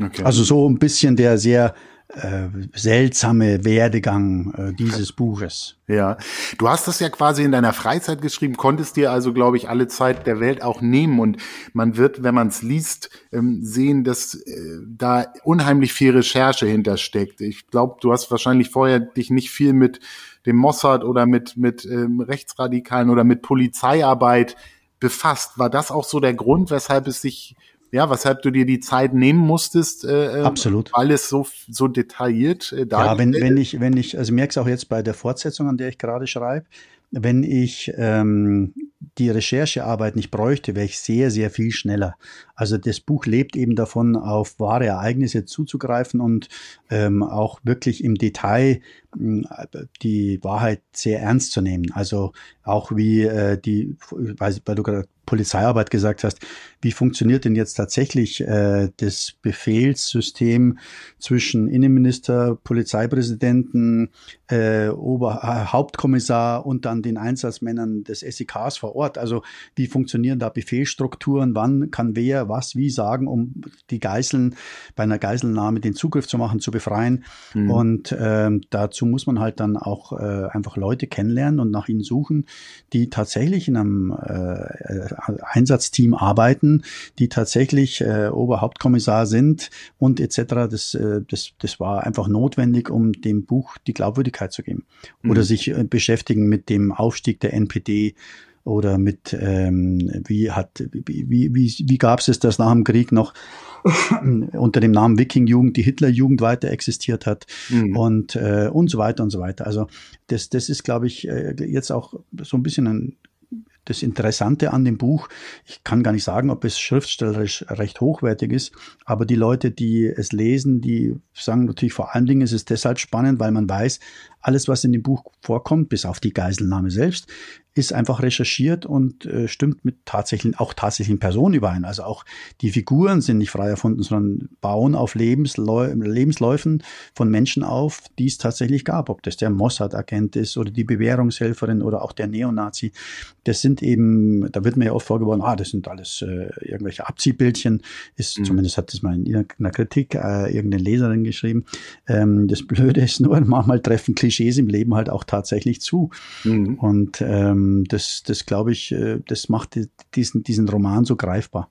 Okay. Also so ein bisschen der sehr äh, seltsame Werdegang äh, dieses Buches. Ja, du hast das ja quasi in deiner Freizeit geschrieben, konntest dir also, glaube ich, alle Zeit der Welt auch nehmen und man wird, wenn man es liest, ähm, sehen, dass äh, da unheimlich viel Recherche hintersteckt. Ich glaube, du hast wahrscheinlich vorher dich nicht viel mit dem Mossad oder mit mit ähm, Rechtsradikalen oder mit Polizeiarbeit befasst. War das auch so der Grund, weshalb es sich ja, weshalb du dir die Zeit nehmen musstest. Äh, ähm, Absolut. Alles so, so detailliert äh, Ja, wenn, wenn ich, wenn ich, also merk's auch jetzt bei der Fortsetzung, an der ich gerade schreibe, wenn ich ähm, die Recherchearbeit nicht bräuchte, wäre ich sehr, sehr viel schneller. Also das Buch lebt eben davon, auf wahre Ereignisse zuzugreifen und ähm, auch wirklich im Detail äh, die Wahrheit sehr ernst zu nehmen. Also auch wie äh, die, weil, weil du gerade Polizeiarbeit gesagt hast, wie funktioniert denn jetzt tatsächlich äh, das Befehlssystem zwischen Innenminister, Polizeipräsidenten, äh, Ober Hauptkommissar und dann den Einsatzmännern des SEKs vor Ort? Also wie funktionieren da Befehlsstrukturen? Wann kann wer was wie sagen, um die Geiseln bei einer Geiselnahme den Zugriff zu machen, zu befreien? Mhm. Und ähm, dazu muss man halt dann auch äh, einfach Leute kennenlernen und nach ihnen suchen, die tatsächlich in einem äh, Einsatzteam arbeiten, die tatsächlich äh, Oberhauptkommissar sind und etc. Das, äh, das, das war einfach notwendig, um dem Buch die Glaubwürdigkeit zu geben. Mhm. Oder sich äh, beschäftigen mit dem Aufstieg der NPD oder mit ähm, wie hat wie wie wie, gab es das nach dem Krieg noch *laughs* unter dem Namen Wiking-Jugend die Hitler-Jugend weiter existiert hat mhm. und äh, und so weiter und so weiter. Also das das ist glaube ich äh, jetzt auch so ein bisschen ein das Interessante an dem Buch. Ich kann gar nicht sagen, ob es schriftstellerisch recht hochwertig ist, aber die Leute, die es lesen, die sagen natürlich vor allen Dingen, es ist deshalb spannend, weil man weiß, alles, was in dem Buch vorkommt, bis auf die Geiselnahme selbst, ist einfach recherchiert und äh, stimmt mit tatsächlichen, auch tatsächlichen Personen überein. Also auch die Figuren sind nicht frei erfunden, sondern bauen auf Lebensläu Lebensläufen von Menschen auf, die es tatsächlich gab. Ob das der Mossad-Agent ist oder die Bewährungshelferin oder auch der Neonazi. Das sind eben, da wird mir ja oft vorgeworfen, ah, das sind alles äh, irgendwelche Abziehbildchen. Ist, mhm. Zumindest hat das mal in einer Kritik äh, irgendeine Leserin geschrieben. Ähm, das Blöde ist nur, *laughs* manchmal treffen Klischees im Leben halt auch tatsächlich zu. Mhm. Und ähm, ähm, das, das glaube ich, äh, das macht diesen, diesen Roman so greifbar.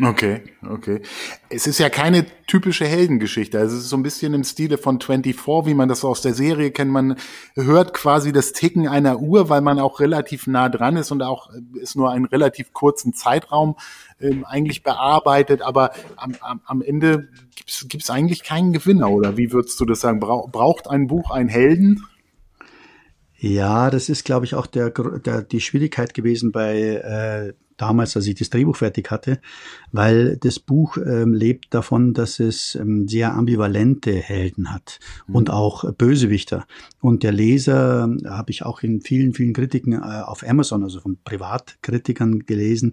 Okay, okay. Es ist ja keine typische Heldengeschichte. Also es ist so ein bisschen im Stile von 24, wie man das aus der Serie kennt. Man hört quasi das Ticken einer Uhr, weil man auch relativ nah dran ist und auch ist nur einen relativ kurzen Zeitraum ähm, eigentlich bearbeitet. Aber am, am, am Ende gibt es eigentlich keinen Gewinner, oder wie würdest du das sagen? Braucht ein Buch einen Helden? Ja, das ist, glaube ich, auch der, der, die Schwierigkeit gewesen bei äh, damals, als ich das Drehbuch fertig hatte, weil das Buch ähm, lebt davon, dass es ähm, sehr ambivalente Helden hat mhm. und auch Bösewichter. Und der Leser äh, habe ich auch in vielen, vielen Kritiken äh, auf Amazon, also von Privatkritikern gelesen,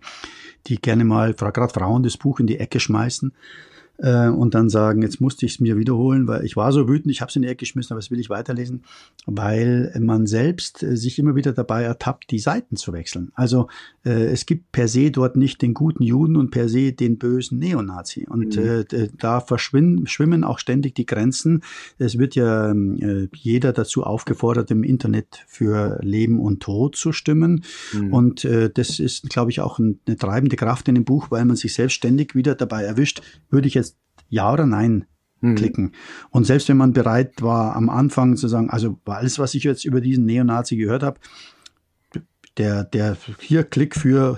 die gerne mal, gerade Frauen, das Buch in die Ecke schmeißen äh, und dann sagen, jetzt musste ich es mir wiederholen, weil ich war so wütend, ich habe es in die Ecke geschmissen, aber das will ich weiterlesen, weil man selbst äh, sich immer wieder dabei ertappt, die Seiten zu wechseln. Also äh, es gibt per se dort nicht den guten Juden und per se den bösen Neonazi. Und mhm. äh, da verschwimmen schwimmen auch ständig die Grenzen. Es wird ja äh, jeder dazu aufgefordert, im Internet für Leben und Tod zu stimmen. Mhm. Und äh, das ist, glaube ich, auch eine treibende Kraft in dem Buch, weil man sich selbstständig wieder dabei erwischt, würde ich jetzt ja oder nein mhm. klicken. Und selbst wenn man bereit war, am Anfang zu sagen, also alles, was ich jetzt über diesen Neonazi gehört habe, der, der hier Klick für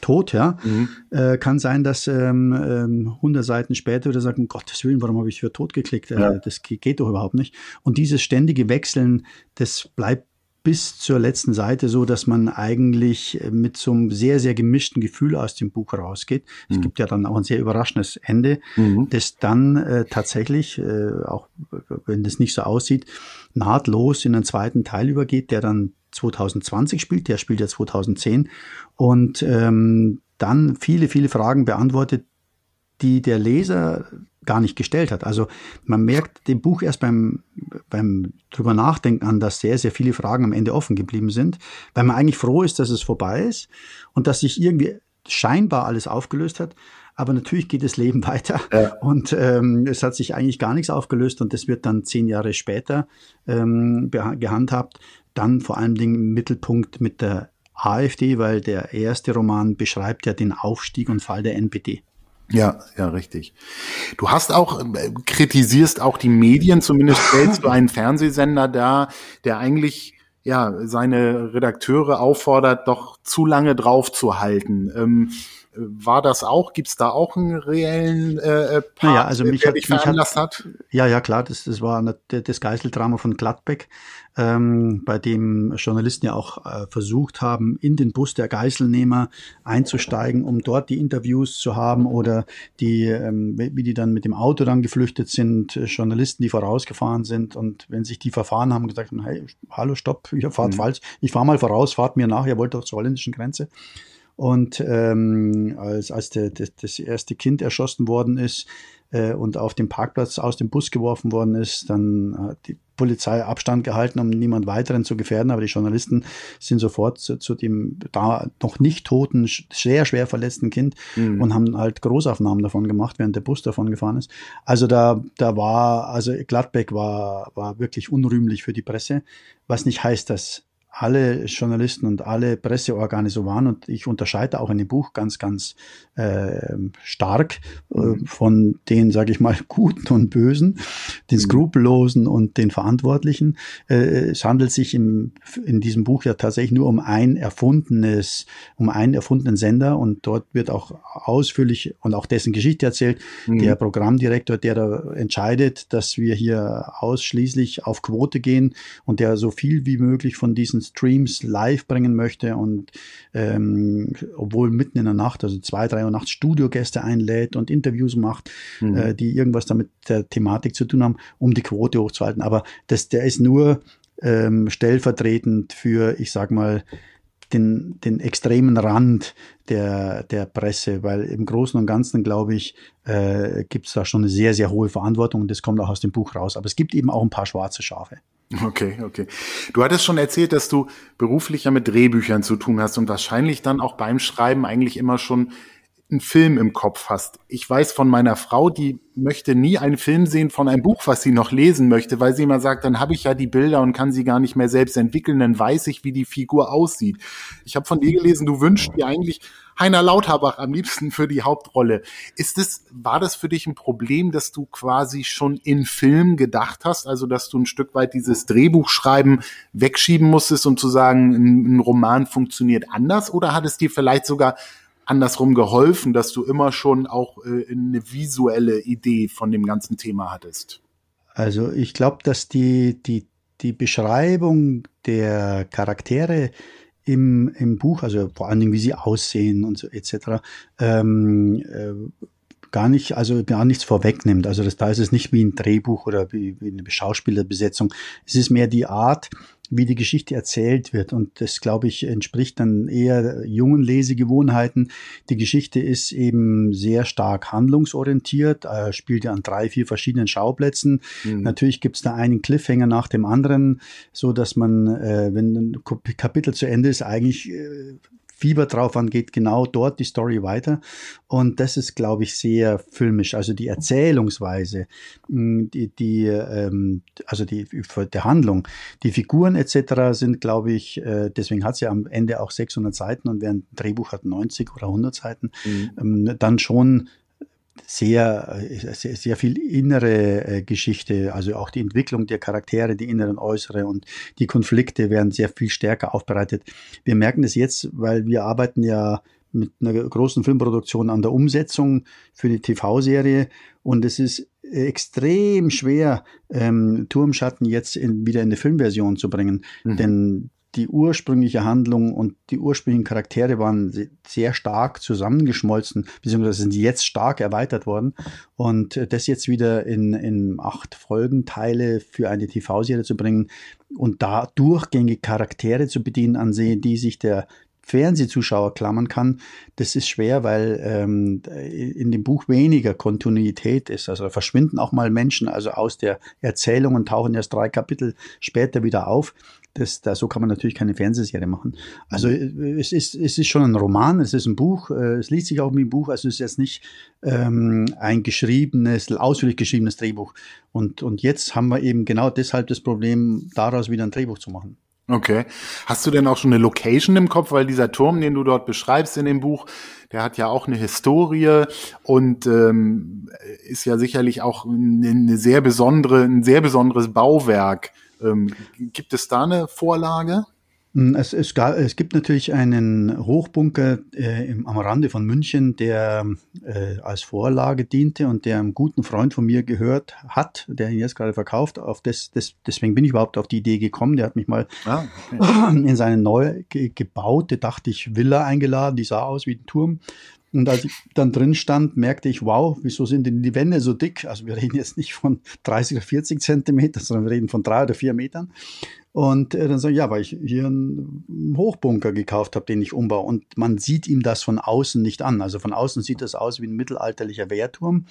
Tod, ja, mhm. äh, kann sein, dass ähm, ähm, 100 Seiten später wieder sagen, um Gottes Willen, warum habe ich für Tod geklickt? Äh, ja. Das geht doch überhaupt nicht. Und dieses ständige Wechseln, das bleibt bis zur letzten Seite so, dass man eigentlich äh, mit so einem sehr, sehr gemischten Gefühl aus dem Buch rausgeht. Mhm. Es gibt ja dann auch ein sehr überraschendes Ende, mhm. das dann äh, tatsächlich, äh, auch wenn das nicht so aussieht, nahtlos in einen zweiten Teil übergeht, der dann 2020 spielt, der spielt ja 2010 und ähm, dann viele, viele Fragen beantwortet, die der Leser gar nicht gestellt hat. Also man merkt dem Buch erst beim, beim drüber nachdenken an, dass sehr, sehr viele Fragen am Ende offen geblieben sind, weil man eigentlich froh ist, dass es vorbei ist und dass sich irgendwie scheinbar alles aufgelöst hat. Aber natürlich geht das Leben *laughs* weiter ja. und ähm, es hat sich eigentlich gar nichts aufgelöst und das wird dann zehn Jahre später ähm, gehandhabt. Dann vor allen Dingen im Mittelpunkt mit der AfD, weil der erste Roman beschreibt ja den Aufstieg und Fall der NPD. Ja, ja, richtig. Du hast auch, äh, kritisierst auch die Medien, zumindest stellst du einen Fernsehsender da, der eigentlich ja seine Redakteure auffordert, doch zu lange drauf zu halten. Ähm, war das auch? Gibt es da auch einen reellen äh, äh Part, naja, also mich der hat, dich veranlasst hat, hat? Ja, ja, klar, das, das war das Geiseldrama von Gladbeck, ähm, bei dem Journalisten ja auch äh, versucht haben, in den Bus der Geiselnehmer einzusteigen, um dort die Interviews zu haben oder die, ähm, wie die dann mit dem Auto dann geflüchtet sind, äh, Journalisten, die vorausgefahren sind und wenn sich die verfahren haben, gesagt haben, hey, hallo, stopp, ihr fahrt mhm. falsch, ich fahre mal voraus, fahrt mir nach, ihr wollt doch zur holländischen Grenze. Und ähm, als, als der, das, das erste Kind erschossen worden ist äh, und auf dem Parkplatz aus dem Bus geworfen worden ist, dann hat die Polizei Abstand gehalten, um niemand weiteren zu gefährden. Aber die Journalisten sind sofort zu, zu dem da noch nicht toten, sehr schwer verletzten Kind mhm. und haben halt Großaufnahmen davon gemacht, während der Bus davon gefahren ist. Also da, da war, also Gladbeck war, war wirklich unrühmlich für die Presse, was nicht heißt, dass alle Journalisten und alle Presseorgane so waren. Und ich unterscheide auch in dem Buch ganz, ganz äh, stark äh, mhm. von den, sage ich mal, *laughs* Guten und Bösen, den mhm. Skrupellosen und den Verantwortlichen. Äh, es handelt sich im, in diesem Buch ja tatsächlich nur um ein erfundenes, um einen erfundenen Sender und dort wird auch ausführlich und auch dessen Geschichte erzählt. Mhm. Der Programmdirektor, der da entscheidet, dass wir hier ausschließlich auf Quote gehen und der so viel wie möglich von diesen kurzen Streams live bringen möchte und ähm, obwohl mitten in der Nacht, also zwei, drei Uhr nachts Studiogäste einlädt und Interviews macht, mhm. äh, die irgendwas damit der Thematik zu tun haben, um die Quote hochzuhalten. Aber das, der ist nur ähm, stellvertretend für, ich sag mal, den, den extremen Rand der, der Presse, weil im Großen und Ganzen, glaube ich, äh, gibt es da schon eine sehr, sehr hohe Verantwortung und das kommt auch aus dem Buch raus. Aber es gibt eben auch ein paar schwarze Schafe. Okay, okay. Du hattest schon erzählt, dass du beruflich ja mit Drehbüchern zu tun hast und wahrscheinlich dann auch beim Schreiben eigentlich immer schon einen Film im Kopf hast. Ich weiß von meiner Frau, die möchte nie einen Film sehen von einem Buch, was sie noch lesen möchte, weil sie immer sagt, dann habe ich ja die Bilder und kann sie gar nicht mehr selbst entwickeln, dann weiß ich, wie die Figur aussieht. Ich habe von dir gelesen, du wünschst dir eigentlich Heiner Lauterbach am liebsten für die Hauptrolle. Ist es, war das für dich ein Problem, dass du quasi schon in Film gedacht hast, also dass du ein Stück weit dieses Drehbuchschreiben wegschieben musstest, um zu sagen, ein, ein Roman funktioniert anders? Oder hat es dir vielleicht sogar andersrum geholfen, dass du immer schon auch äh, eine visuelle Idee von dem ganzen Thema hattest? Also ich glaube, dass die, die, die Beschreibung der Charaktere im, im Buch, also vor allen Dingen, wie sie aussehen und so etc., ähm, äh, gar nicht, also gar nichts vorwegnimmt. Also das, da ist es nicht wie ein Drehbuch oder wie, wie eine Schauspielerbesetzung. Es ist mehr die Art, wie die Geschichte erzählt wird. Und das, glaube ich, entspricht dann eher jungen Lesegewohnheiten. Die Geschichte ist eben sehr stark handlungsorientiert, äh, spielt ja an drei, vier verschiedenen Schauplätzen. Mhm. Natürlich gibt es da einen Cliffhanger nach dem anderen, so dass man, äh, wenn ein Kapitel zu Ende ist, eigentlich äh, Fieber drauf an, geht genau dort die Story weiter. Und das ist, glaube ich, sehr filmisch. Also die Erzählungsweise, hm, die, die ähm, also die der Handlung, die Figuren etc. sind, glaube ich, äh, deswegen hat sie ja am Ende auch 600 Seiten und während ein Drehbuch hat 90 oder 100 Seiten, mhm. ähm, dann schon sehr, sehr, sehr viel innere äh, Geschichte, also auch die Entwicklung der Charaktere, die inneren äußere und die Konflikte werden sehr viel stärker aufbereitet. Wir merken es jetzt, weil wir arbeiten ja mit einer großen Filmproduktion an der Umsetzung für die TV-Serie und es ist extrem schwer, ähm, Turmschatten jetzt in, wieder in eine Filmversion zu bringen, mhm. denn die ursprüngliche Handlung und die ursprünglichen Charaktere waren sehr stark zusammengeschmolzen, beziehungsweise sind jetzt stark erweitert worden. Und das jetzt wieder in, in acht Folgenteile für eine TV-Serie zu bringen und da durchgängig Charaktere zu bedienen, ansehen, die sich der Fernsehzuschauer klammern kann, das ist schwer, weil ähm, in dem Buch weniger Kontinuität ist. Also verschwinden auch mal Menschen also aus der Erzählung und tauchen erst drei Kapitel später wieder auf. Das, da, so kann man natürlich keine Fernsehserie machen. Also es ist, es ist schon ein Roman, es ist ein Buch, äh, es liest sich auch wie ein Buch, also es ist jetzt nicht ähm, ein geschriebenes, ausführlich geschriebenes Drehbuch. Und, und jetzt haben wir eben genau deshalb das Problem, daraus wieder ein Drehbuch zu machen. Okay. Hast du denn auch schon eine Location im Kopf? Weil dieser Turm, den du dort beschreibst in dem Buch, der hat ja auch eine Historie und ähm, ist ja sicherlich auch eine sehr besondere, ein sehr besonderes Bauwerk. Ähm, gibt es da eine Vorlage? Hm, es, es, gab, es gibt natürlich einen Hochbunker äh, im, am Rande von München, der äh, als Vorlage diente und der einem guten Freund von mir gehört hat, der ihn jetzt gerade verkauft. Auf das, das, deswegen bin ich überhaupt auf die Idee gekommen. Der hat mich mal ah, okay. in seine neu gebaute, dachte ich, Villa eingeladen. Die sah aus wie ein Turm. Und als ich dann drin stand, merkte ich, wow, wieso sind denn die Wände so dick? Also wir reden jetzt nicht von 30 oder 40 Zentimetern, sondern wir reden von drei oder vier Metern. Und äh, dann sage ich, ja, weil ich hier einen Hochbunker gekauft habe, den ich umbaue. Und man sieht ihm das von außen nicht an. Also von außen sieht das aus wie ein mittelalterlicher Wehrturm,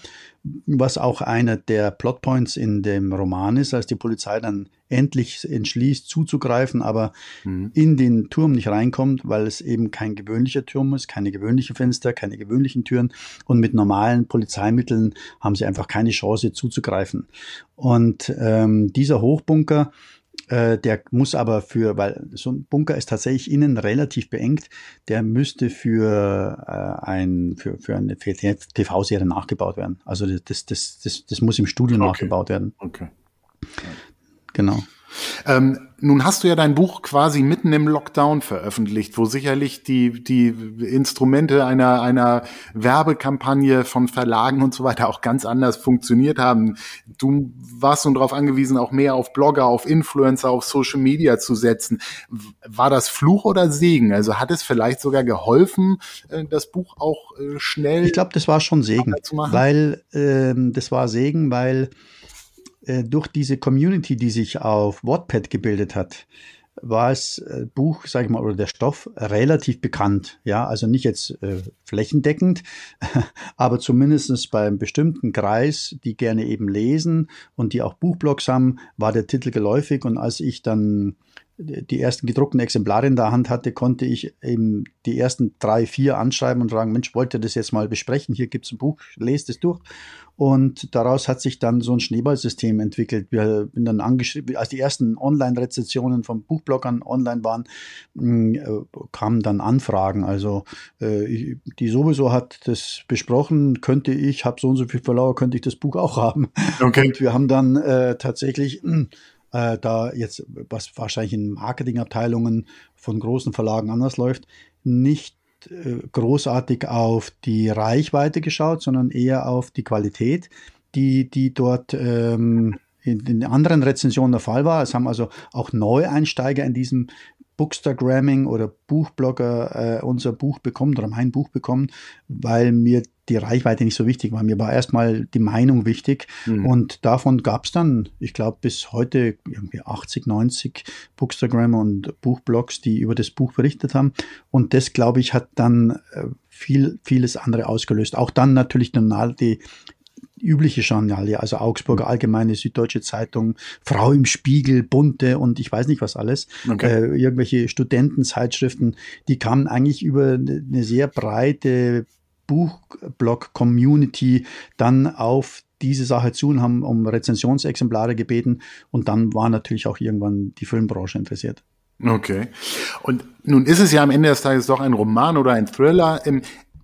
was auch einer der Plotpoints in dem Roman ist, als die Polizei dann endlich entschließt, zuzugreifen, aber mhm. in den Turm nicht reinkommt, weil es eben kein gewöhnlicher Turm ist, keine gewöhnlichen Fenster, keine gewöhnlichen Türen. Und mit normalen Polizeimitteln haben sie einfach keine Chance zuzugreifen. Und ähm, dieser Hochbunker, der muss aber für, weil so ein Bunker ist tatsächlich innen relativ beengt, der müsste für äh, ein für, für eine TV-Serie nachgebaut werden. Also das, das, das, das muss im Studio okay. nachgebaut werden. Okay. Genau. Ähm, nun hast du ja dein Buch quasi mitten im Lockdown veröffentlicht, wo sicherlich die, die Instrumente einer, einer Werbekampagne von Verlagen und so weiter auch ganz anders funktioniert haben. Du warst nun darauf angewiesen, auch mehr auf Blogger, auf Influencer, auf Social Media zu setzen. War das Fluch oder Segen? Also hat es vielleicht sogar geholfen, äh, das Buch auch äh, schnell? Ich glaube, das war schon Segen, weil ähm, das war Segen, weil äh, durch diese Community, die sich auf Wattpad gebildet hat, war es äh, Buch, sage ich mal, oder der Stoff relativ bekannt. Ja, also nicht jetzt äh, flächendeckend, *laughs* aber zumindest bei einem bestimmten Kreis, die gerne eben lesen und die auch Buchblogs haben, war der Titel geläufig. Und als ich dann die ersten gedruckten Exemplare in der Hand hatte, konnte ich eben die ersten drei, vier anschreiben und sagen, Mensch, wollt ihr das jetzt mal besprechen? Hier gibt's ein Buch, lest es durch. Und daraus hat sich dann so ein Schneeballsystem entwickelt. Wir sind dann angeschrieben, als die ersten Online-Rezensionen von Buchbloggern online waren, mm, äh, kamen dann Anfragen. Also äh, die sowieso hat das besprochen, könnte ich, habe so und so viel Verlauer, könnte ich das Buch auch *laughs* haben. Okay. Und wir haben dann äh, tatsächlich äh, da jetzt, was wahrscheinlich in Marketingabteilungen von großen Verlagen anders läuft, nicht äh, großartig auf die Reichweite geschaut, sondern eher auf die Qualität, die, die dort ähm, in den anderen Rezensionen der Fall war. Es haben also auch Neueinsteiger in diesem Bookstagramming oder Buchblogger äh, unser Buch bekommen oder mein Buch bekommen, weil mir die Reichweite nicht so wichtig war. Mir war erstmal die Meinung wichtig mhm. und davon gab es dann, ich glaube, bis heute irgendwie 80, 90 Bookstagrammer und Buchblogs, die über das Buch berichtet haben. Und das, glaube ich, hat dann äh, viel, vieles andere ausgelöst. Auch dann natürlich die übliche Journalie, also Augsburger mhm. Allgemeine, Süddeutsche Zeitung, Frau im Spiegel, Bunte und ich weiß nicht was alles, okay. äh, irgendwelche Studentenzeitschriften, die kamen eigentlich über eine sehr breite Buchblog-Community dann auf diese Sache zu und haben um Rezensionsexemplare gebeten und dann war natürlich auch irgendwann die Filmbranche interessiert. Okay. Und nun ist es ja am Ende des Tages doch ein Roman oder ein Thriller.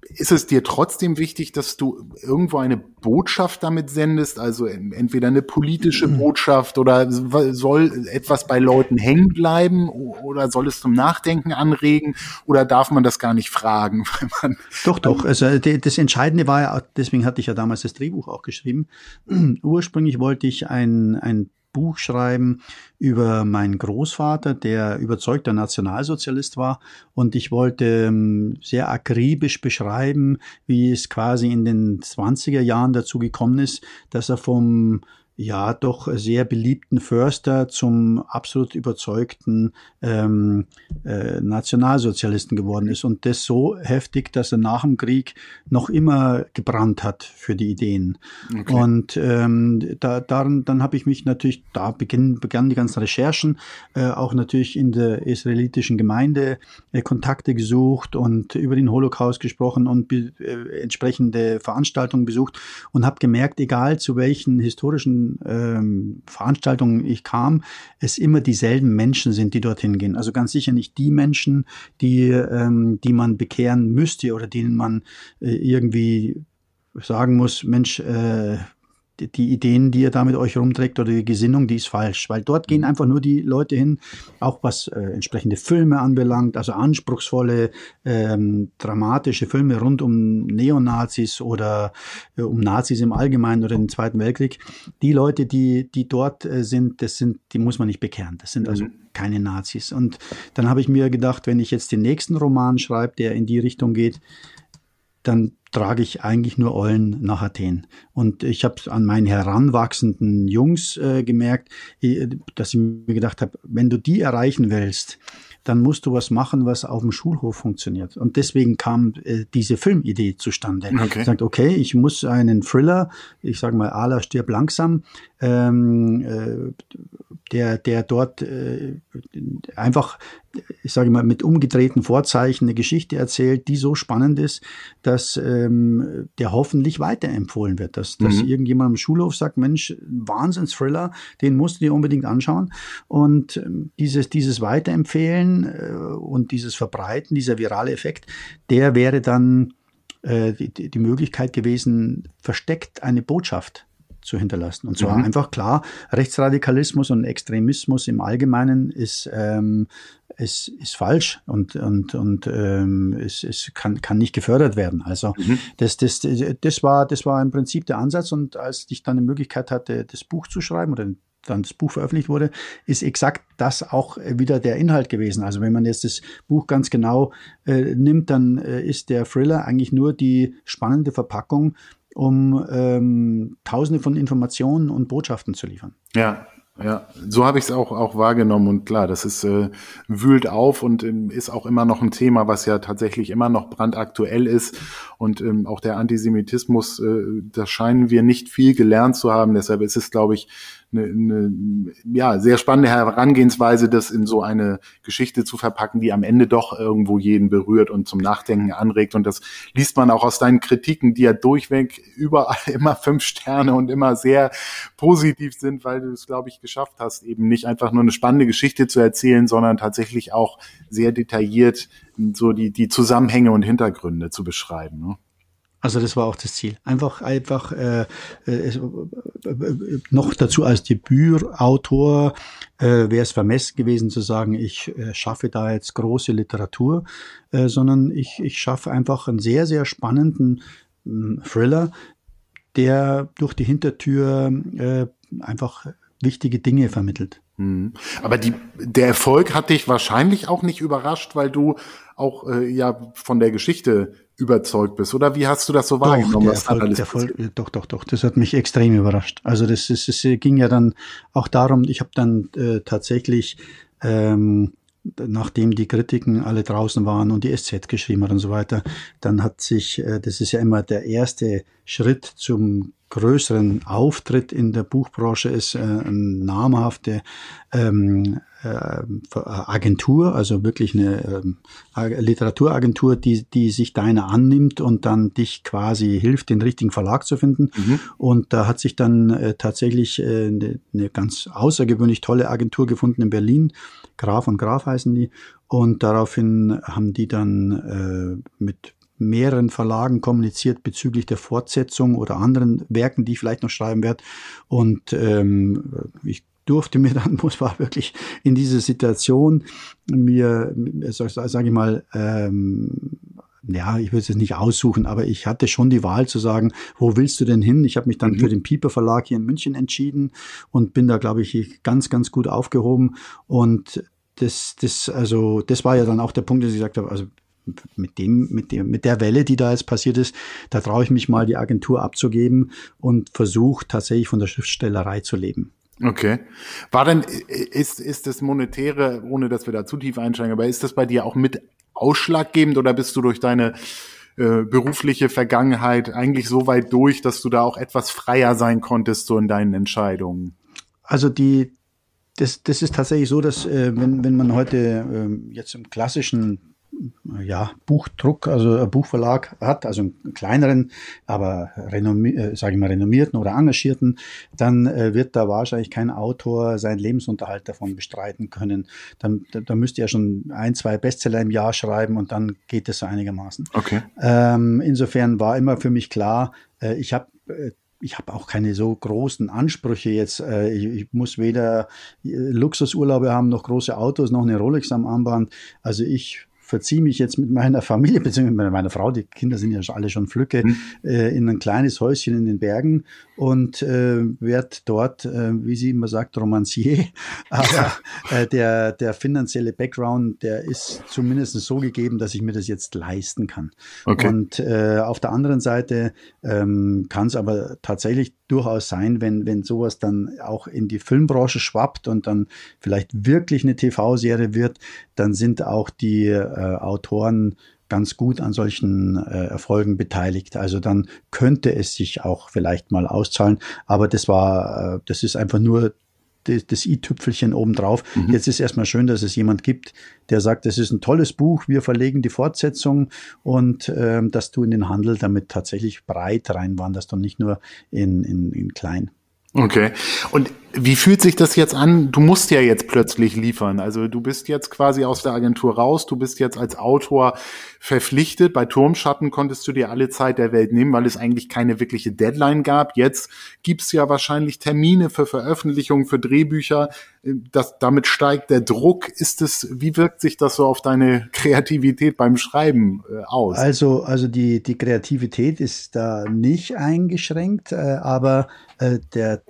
Ist es dir trotzdem wichtig, dass du irgendwo eine Botschaft damit sendest? Also entweder eine politische mhm. Botschaft oder soll etwas bei Leuten hängen bleiben oder soll es zum Nachdenken anregen oder darf man das gar nicht fragen? *laughs* doch, doch. Also das Entscheidende war ja, deswegen hatte ich ja damals das Drehbuch auch geschrieben. *clears throat* Ursprünglich wollte ich ein, ein Buch schreiben über meinen Großvater, der überzeugter Nationalsozialist war. Und ich wollte ähm, sehr akribisch beschreiben, wie es quasi in den 20er Jahren dazu gekommen ist, dass er vom ja doch sehr beliebten Förster zum absolut überzeugten ähm, äh, Nationalsozialisten geworden ist und das so heftig, dass er nach dem Krieg noch immer gebrannt hat für die Ideen. Okay. Und ähm, da, daran, dann habe ich mich natürlich, da beginn, begannen die ganzen Recherchen, äh, auch natürlich in der israelitischen Gemeinde äh, Kontakte gesucht und über den Holocaust gesprochen und äh, entsprechende Veranstaltungen besucht und habe gemerkt, egal zu welchen historischen ähm, Veranstaltungen ich kam, es immer dieselben Menschen sind, die dorthin gehen. Also ganz sicher nicht die Menschen, die, ähm, die man bekehren müsste oder denen man äh, irgendwie sagen muss, Mensch, äh, die Ideen, die ihr da mit euch rumträgt oder die Gesinnung, die ist falsch, weil dort gehen mhm. einfach nur die Leute hin, auch was äh, entsprechende Filme anbelangt, also anspruchsvolle, ähm, dramatische Filme rund um Neonazis oder äh, um Nazis im Allgemeinen oder den Zweiten Weltkrieg. Die Leute, die, die dort äh, sind, das sind, die muss man nicht bekehren. Das sind also mhm. keine Nazis. Und dann habe ich mir gedacht, wenn ich jetzt den nächsten Roman schreibe, der in die Richtung geht, dann trage ich eigentlich nur Eulen nach Athen. Und ich habe an meinen heranwachsenden Jungs äh, gemerkt, äh, dass ich mir gedacht habe, wenn du die erreichen willst, dann musst du was machen, was auf dem Schulhof funktioniert. Und deswegen kam äh, diese Filmidee zustande. Okay. Ich sagte, okay, ich muss einen Thriller, ich sage mal, Ala stirb langsam, ähm, äh, der, der dort äh, einfach, ich sage mal, mit umgedrehten Vorzeichen eine Geschichte erzählt, die so spannend ist, dass ähm, der hoffentlich weiterempfohlen wird. Dass, dass mhm. irgendjemand im Schulhof sagt, Mensch, Wahnsinns-Thriller, den musst du dir unbedingt anschauen. Und ähm, dieses, dieses Weiterempfehlen äh, und dieses Verbreiten, dieser virale Effekt, der wäre dann äh, die, die Möglichkeit gewesen, versteckt eine Botschaft zu hinterlassen. Und zwar mhm. einfach klar, Rechtsradikalismus und Extremismus im Allgemeinen ist, ähm, ist, ist falsch und, und, und ähm, es, es kann, kann nicht gefördert werden. Also mhm. das, das, das, war, das war im Prinzip der Ansatz. Und als ich dann die Möglichkeit hatte, das Buch zu schreiben oder dann das Buch veröffentlicht wurde, ist exakt das auch wieder der Inhalt gewesen. Also wenn man jetzt das Buch ganz genau äh, nimmt, dann äh, ist der Thriller eigentlich nur die spannende Verpackung um ähm, Tausende von Informationen und Botschaften zu liefern. Ja, ja, so habe ich es auch, auch wahrgenommen und klar, das ist äh, wühlt auf und ähm, ist auch immer noch ein Thema, was ja tatsächlich immer noch brandaktuell ist und ähm, auch der Antisemitismus, äh, da scheinen wir nicht viel gelernt zu haben. Deshalb ist es, glaube ich, eine, eine ja, sehr spannende Herangehensweise, das in so eine Geschichte zu verpacken, die am Ende doch irgendwo jeden berührt und zum Nachdenken anregt. Und das liest man auch aus deinen Kritiken, die ja durchweg überall *laughs* immer fünf Sterne und immer sehr positiv sind, weil du es, glaube ich, geschafft hast, eben nicht einfach nur eine spannende Geschichte zu erzählen, sondern tatsächlich auch sehr detailliert so die, die Zusammenhänge und Hintergründe zu beschreiben. Ne? Also das war auch das Ziel. Einfach, einfach äh, äh, noch dazu als Debütautor äh, wäre es vermessen gewesen zu sagen, ich äh, schaffe da jetzt große Literatur, äh, sondern ich, ich schaffe einfach einen sehr, sehr spannenden äh, Thriller, der durch die Hintertür äh, einfach wichtige Dinge vermittelt. Mhm. Aber die, der Erfolg hat dich wahrscheinlich auch nicht überrascht, weil du auch äh, ja von der Geschichte überzeugt bist. Oder wie hast du das so doch, wahrgenommen? Der Erfolg, der Erfolg, doch, doch, doch. Das hat mich extrem überrascht. Also das, ist, es ging ja dann auch darum, ich habe dann äh, tatsächlich ähm, nachdem die Kritiken alle draußen waren und die SZ geschrieben hat und so weiter, dann hat sich, äh, das ist ja immer der erste Schritt zum größeren Auftritt in der Buchbranche ist äh, eine namhafte ähm, äh, Agentur, also wirklich eine äh, Literaturagentur, die, die sich deiner annimmt und dann dich quasi hilft, den richtigen Verlag zu finden. Mhm. Und da hat sich dann äh, tatsächlich eine, eine ganz außergewöhnlich tolle Agentur gefunden in Berlin. Graf und Graf heißen die. Und daraufhin haben die dann mit mehreren Verlagen kommuniziert bezüglich der Fortsetzung oder anderen Werken, die ich vielleicht noch schreiben werde. Und ähm, ich durfte mir *laughs* dann, muss war wirklich in dieser Situation mir, sage sag ich mal, ähm, ja, ich würde es jetzt nicht aussuchen, aber ich hatte schon die Wahl zu sagen, wo willst du denn hin? Ich habe mich dann mhm. für den Pieper Verlag hier in München entschieden und bin da, glaube ich, ganz, ganz gut aufgehoben. Und das, das, also, das war ja dann auch der Punkt, dass ich gesagt habe, also mit dem, mit dem, mit der Welle, die da jetzt passiert ist, da traue ich mich mal, die Agentur abzugeben und versuche tatsächlich von der Schriftstellerei zu leben. Okay. War denn, ist, ist das Monetäre, ohne dass wir da zu tief einsteigen, aber ist das bei dir auch mit ausschlaggebend oder bist du durch deine äh, berufliche Vergangenheit eigentlich so weit durch, dass du da auch etwas freier sein konntest, so in deinen Entscheidungen? Also die, das, das ist tatsächlich so, dass äh, wenn, wenn man heute äh, jetzt im klassischen ja, Buchdruck, also ein Buchverlag hat, also einen kleineren, aber renommi äh, sage ich mal renommierten oder engagierten, dann äh, wird da wahrscheinlich kein Autor seinen Lebensunterhalt davon bestreiten können. Dann, da, da müsste er schon ein, zwei Bestseller im Jahr schreiben und dann geht es so einigermaßen. Okay. Ähm, insofern war immer für mich klar, äh, ich habe äh, ich habe auch keine so großen Ansprüche jetzt. Äh, ich, ich, muss weder äh, Luxusurlaube haben, noch große Autos, noch eine Rolex am Armband. Also ich verziehe mich jetzt mit meiner Familie, *laughs* beziehungsweise mit meiner Frau, die Kinder sind ja alle schon Flücke, mhm. äh, in ein kleines Häuschen in den Bergen und äh, werde dort, äh, wie sie immer sagt, Romancier. *laughs* Aber äh, der, der finanzielle Background, der ist zumindest so gegeben, dass ich mir das jetzt leisten kann. Okay. Und äh, auf der anderen Seite ähm, kann es aber tatsächlich durchaus sein, wenn, wenn sowas dann auch in die Filmbranche schwappt und dann vielleicht wirklich eine TV-Serie wird, dann sind auch die äh, Autoren ganz gut an solchen äh, Erfolgen beteiligt. Also dann könnte es sich auch vielleicht mal auszahlen. Aber das war, äh, das ist einfach nur das, i-Tüpfelchen obendrauf. Mhm. Jetzt ist erstmal schön, dass es jemand gibt, der sagt, das ist ein tolles Buch, wir verlegen die Fortsetzung und ähm, dass du in den Handel damit tatsächlich breit reinwanderst und nicht nur in, in, in klein. Okay. Und Wie fühlt sich das jetzt an? Du musst ja jetzt plötzlich liefern. Also du bist jetzt quasi aus der Agentur raus. Du bist jetzt als Autor verpflichtet. Bei Turmschatten konntest du dir alle Zeit der Welt nehmen, weil es eigentlich keine wirkliche Deadline gab. Jetzt gibt's ja wahrscheinlich Termine für Veröffentlichungen, für Drehbücher. Das, damit steigt der Druck. Ist es, wie wirkt sich das so auf deine Kreativität beim Schreiben äh, aus? Also, also die, die Kreativität ist da nicht eingeschränkt, äh, aber äh, der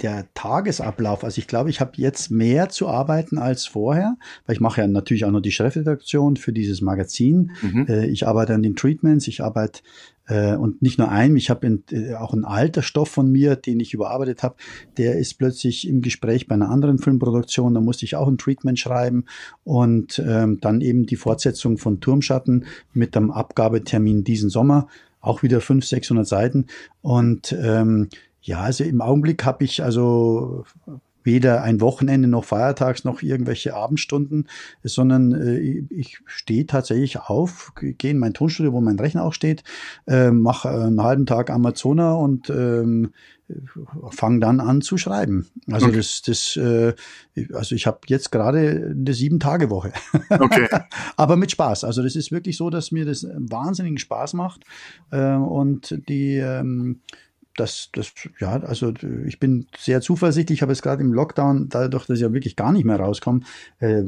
der Tagesablauf, also ich glaube, ich habe jetzt mehr zu arbeiten als vorher, weil ich mache ja natürlich auch noch die Chefredaktion für dieses Magazin. Mhm. Äh, ich arbeite an den Treatments, ich arbeite äh, und nicht nur einem, ich habe äh, auch einen alter Stoff von mir, den ich überarbeitet habe, der ist plötzlich im Gespräch bei einer anderen Filmproduktion, da musste ich auch ein Treatment schreiben und ähm, dann eben die Fortsetzung von Turmschatten mit dem Abgabetermin diesen Sommer, auch wieder 500, 600 Seiten und ähm, ja, also im Augenblick habe ich also weder ein Wochenende noch Feiertags noch irgendwelche Abendstunden, sondern äh, ich stehe tatsächlich auf, gehe in mein Tonstudio, wo mein Rechner auch steht, äh, mache einen halben Tag Amazona und ähm, fange dann an zu schreiben. Also okay. das, das, äh, also ich habe jetzt gerade eine sieben Tage Woche, okay. *laughs* aber mit Spaß. Also das ist wirklich so, dass mir das wahnsinnigen Spaß macht äh, und die ähm, das, das, ja, also ich bin sehr zuversichtlich, ich habe es gerade im Lockdown, dadurch, dass ich ja wirklich gar nicht mehr rauskomme, äh,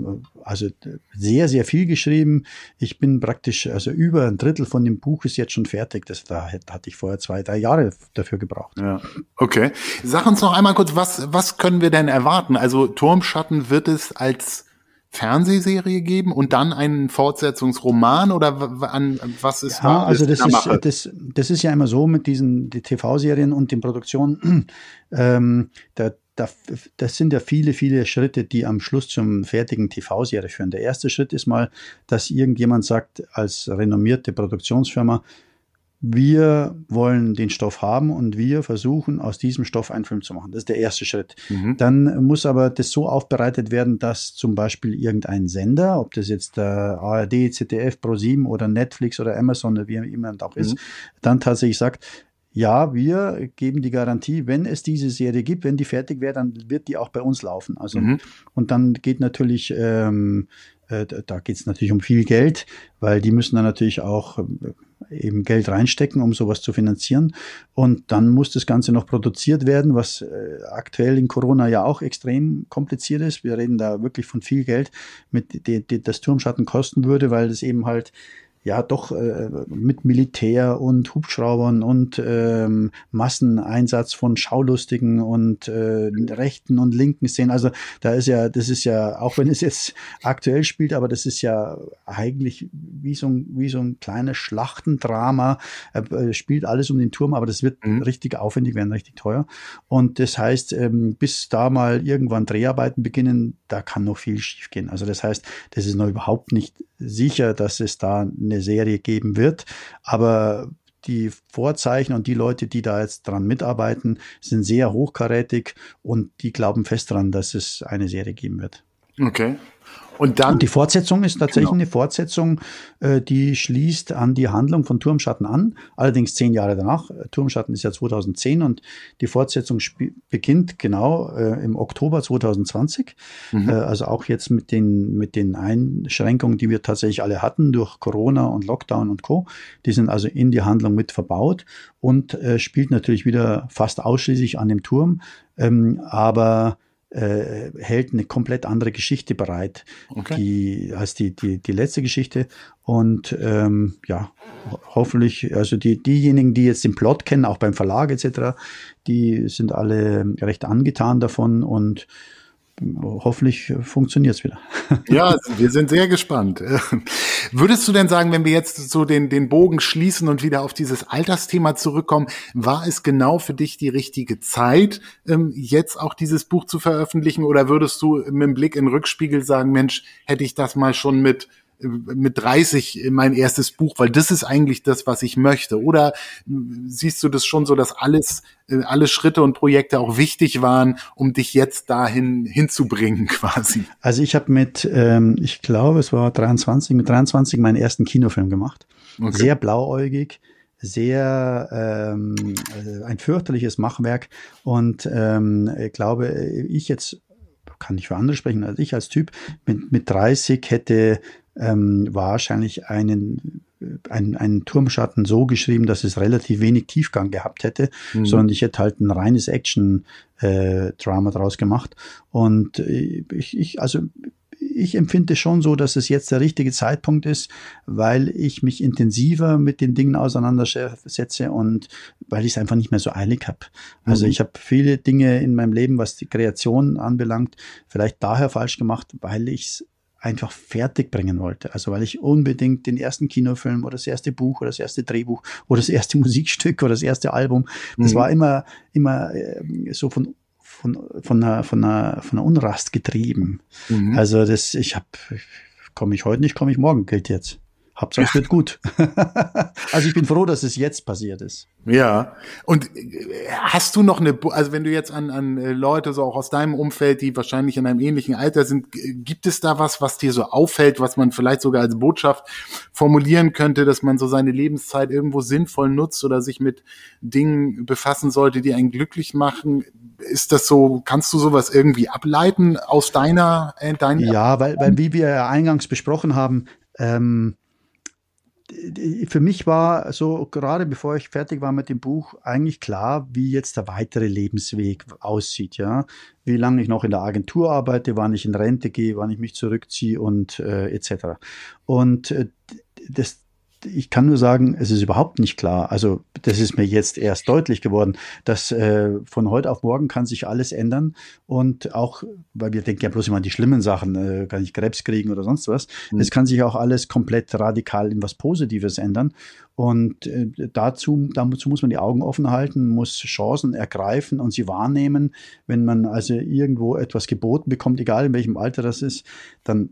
also sehr, sehr viel geschrieben. Ich bin praktisch, also über ein Drittel von dem Buch ist jetzt schon fertig. Das da hatte ich vorher zwei, drei Jahre dafür gebraucht. Ja, okay. Sag uns noch einmal kurz, was, was können wir denn erwarten? Also Turmschatten wird es als Fernsehserie geben und dann einen Fortsetzungsroman oder an was ist ja, also das ist das, das ist ja immer so mit diesen die TV-Serien und den Produktionen *clears throat* ähm, da, da, das sind ja viele, viele Schritte, die am Schluss zum fertigen TV-Serie führen. Der erste Schritt ist mal, dass irgendjemand sagt, als renommierte Produktionsfirma, wir wollen den Stoff haben und wir versuchen aus diesem Stoff einen Film zu machen. Das ist der erste Schritt. Mhm. Dann muss aber das so aufbereitet werden, dass zum Beispiel irgendein Sender, ob das jetzt der ARD, ZDF, Pro7 oder Netflix oder Amazon oder wie immer auch ist, mhm. dann tatsächlich sagt, ja, wir geben die Garantie, wenn es diese Serie gibt, wenn die fertig wäre, dann wird die auch bei uns laufen. Also mhm. und dann geht natürlich ähm, äh, da geht es natürlich um viel Geld, weil die müssen dann natürlich auch äh, eben Geld reinstecken, um sowas zu finanzieren. Und dann muss das Ganze noch produziert werden, was äh, aktuell in Corona ja auch extrem kompliziert ist. Wir reden da wirklich von viel Geld, mit die, die das Turmschatten kosten würde, weil das eben halt ja doch äh, mit Militär und Hubschraubern und ähm, Masseneinsatz von Schaulustigen und äh, rechten und linken Szenen. Also da ist ja, das ist ja, auch wenn es jetzt aktuell spielt, aber das ist ja eigentlich wie so ein, wie so ein kleines Schlachtendrama. Äh, spielt alles um den Turm, aber das wird mhm. richtig aufwendig werden, richtig teuer. Und das heißt, ähm, bis da mal irgendwann Dreharbeiten beginnen, da kann noch viel schiefgehen. Also das heißt, das ist noch überhaupt nicht sicher, dass es da eine Serie geben wird. Aber die Vorzeichen und die Leute, die da jetzt dran mitarbeiten, sind sehr hochkarätig und die glauben fest daran, dass es eine Serie geben wird. Okay. Und dann. Und die Fortsetzung ist tatsächlich genau. eine Fortsetzung, äh, die schließt an die Handlung von Turmschatten an, allerdings zehn Jahre danach. Turmschatten ist ja 2010 und die Fortsetzung beginnt genau äh, im Oktober 2020. Mhm. Äh, also auch jetzt mit den, mit den Einschränkungen, die wir tatsächlich alle hatten durch Corona und Lockdown und Co. Die sind also in die Handlung mit verbaut und äh, spielt natürlich wieder fast ausschließlich an dem Turm. Ähm, aber äh, hält eine komplett andere Geschichte bereit, okay. die, als die, die, die letzte Geschichte. Und ähm, ja, hoffentlich, also die, diejenigen, die jetzt den Plot kennen, auch beim Verlag etc., die sind alle recht angetan davon und hoffentlich funktioniert es wieder. *laughs* Ja, wir sind sehr gespannt. *laughs* Würdest du denn sagen, wenn wir jetzt so den, den Bogen schließen und wieder auf dieses Altersthema zurückkommen, war es genau für dich die richtige Zeit, ähm, jetzt auch dieses Buch zu veröffentlichen? Oder würdest du mit dem Blick in den Rückspiegel sagen, Mensch, hätte ich das mal schon mit mit 30 mein erstes Buch, weil das ist eigentlich das, was ich möchte. Oder siehst du das schon so, dass alles, äh, alle Schritte und Projekte auch wichtig waren, um dich jetzt dahin hinzubringen *laughs* quasi? Also ich habe mit, ähm, ich glaube, es war 23, mit 23 meinen ersten Kinofilm gemacht. Okay. Sehr blauäugig, sehr ähm, äh, ein fürchterliches Machwerk. Und ähm, ich glaube, ich jetzt kann nicht für andere sprechen, als ich als Typ mit, mit 30 hätte ähm, wahrscheinlich einen einen, einen Turmschatten so geschrieben, dass es relativ wenig Tiefgang gehabt hätte, mhm. sondern ich hätte halt ein reines Action-Drama äh, draus gemacht. Und äh, ich, ich, also ich empfinde schon so, dass es jetzt der richtige Zeitpunkt ist, weil ich mich intensiver mit den Dingen auseinandersetze und weil ich es einfach nicht mehr so eilig habe. Also mhm. ich habe viele Dinge in meinem Leben, was die Kreation anbelangt, vielleicht daher falsch gemacht, weil ich es einfach fertig bringen wollte. Also weil ich unbedingt den ersten Kinofilm oder das erste Buch oder das erste Drehbuch oder das erste *laughs* Musikstück oder das erste Album, das mhm. war immer, immer äh, so von von, von, einer, von, einer, von einer Unrast getrieben. Mhm. Also das, ich habe, komme ich heute nicht, komme ich morgen, gilt jetzt. Hauptsache es wird gut. *laughs* also ich bin froh, dass es jetzt passiert ist. Ja. Und äh, hast du noch eine, also wenn du jetzt an, an äh, Leute so auch aus deinem Umfeld, die wahrscheinlich in einem ähnlichen Alter sind, gibt es da was, was dir so auffällt, was man vielleicht sogar als Botschaft formulieren könnte, dass man so seine Lebenszeit irgendwo sinnvoll nutzt oder sich mit Dingen befassen sollte, die einen glücklich machen? Ist das so, kannst du sowas irgendwie ableiten aus deiner, äh, deiner Ja, weil, weil wie wir eingangs besprochen haben, ähm, für mich war so, gerade bevor ich fertig war mit dem Buch, eigentlich klar, wie jetzt der weitere Lebensweg aussieht, ja. Wie lange ich noch in der Agentur arbeite, wann ich in Rente gehe, wann ich mich zurückziehe und äh, etc. Und äh, das, ich kann nur sagen, es ist überhaupt nicht klar. Also das ist mir jetzt erst deutlich geworden, dass äh, von heute auf morgen kann sich alles ändern und auch, weil wir denken ja bloß immer an die schlimmen Sachen, äh, kann ich Krebs kriegen oder sonst was. Mhm. Es kann sich auch alles komplett radikal in was Positives ändern und äh, dazu, dazu muss man die Augen offen halten, muss Chancen ergreifen und sie wahrnehmen. Wenn man also irgendwo etwas geboten bekommt, egal in welchem Alter das ist, dann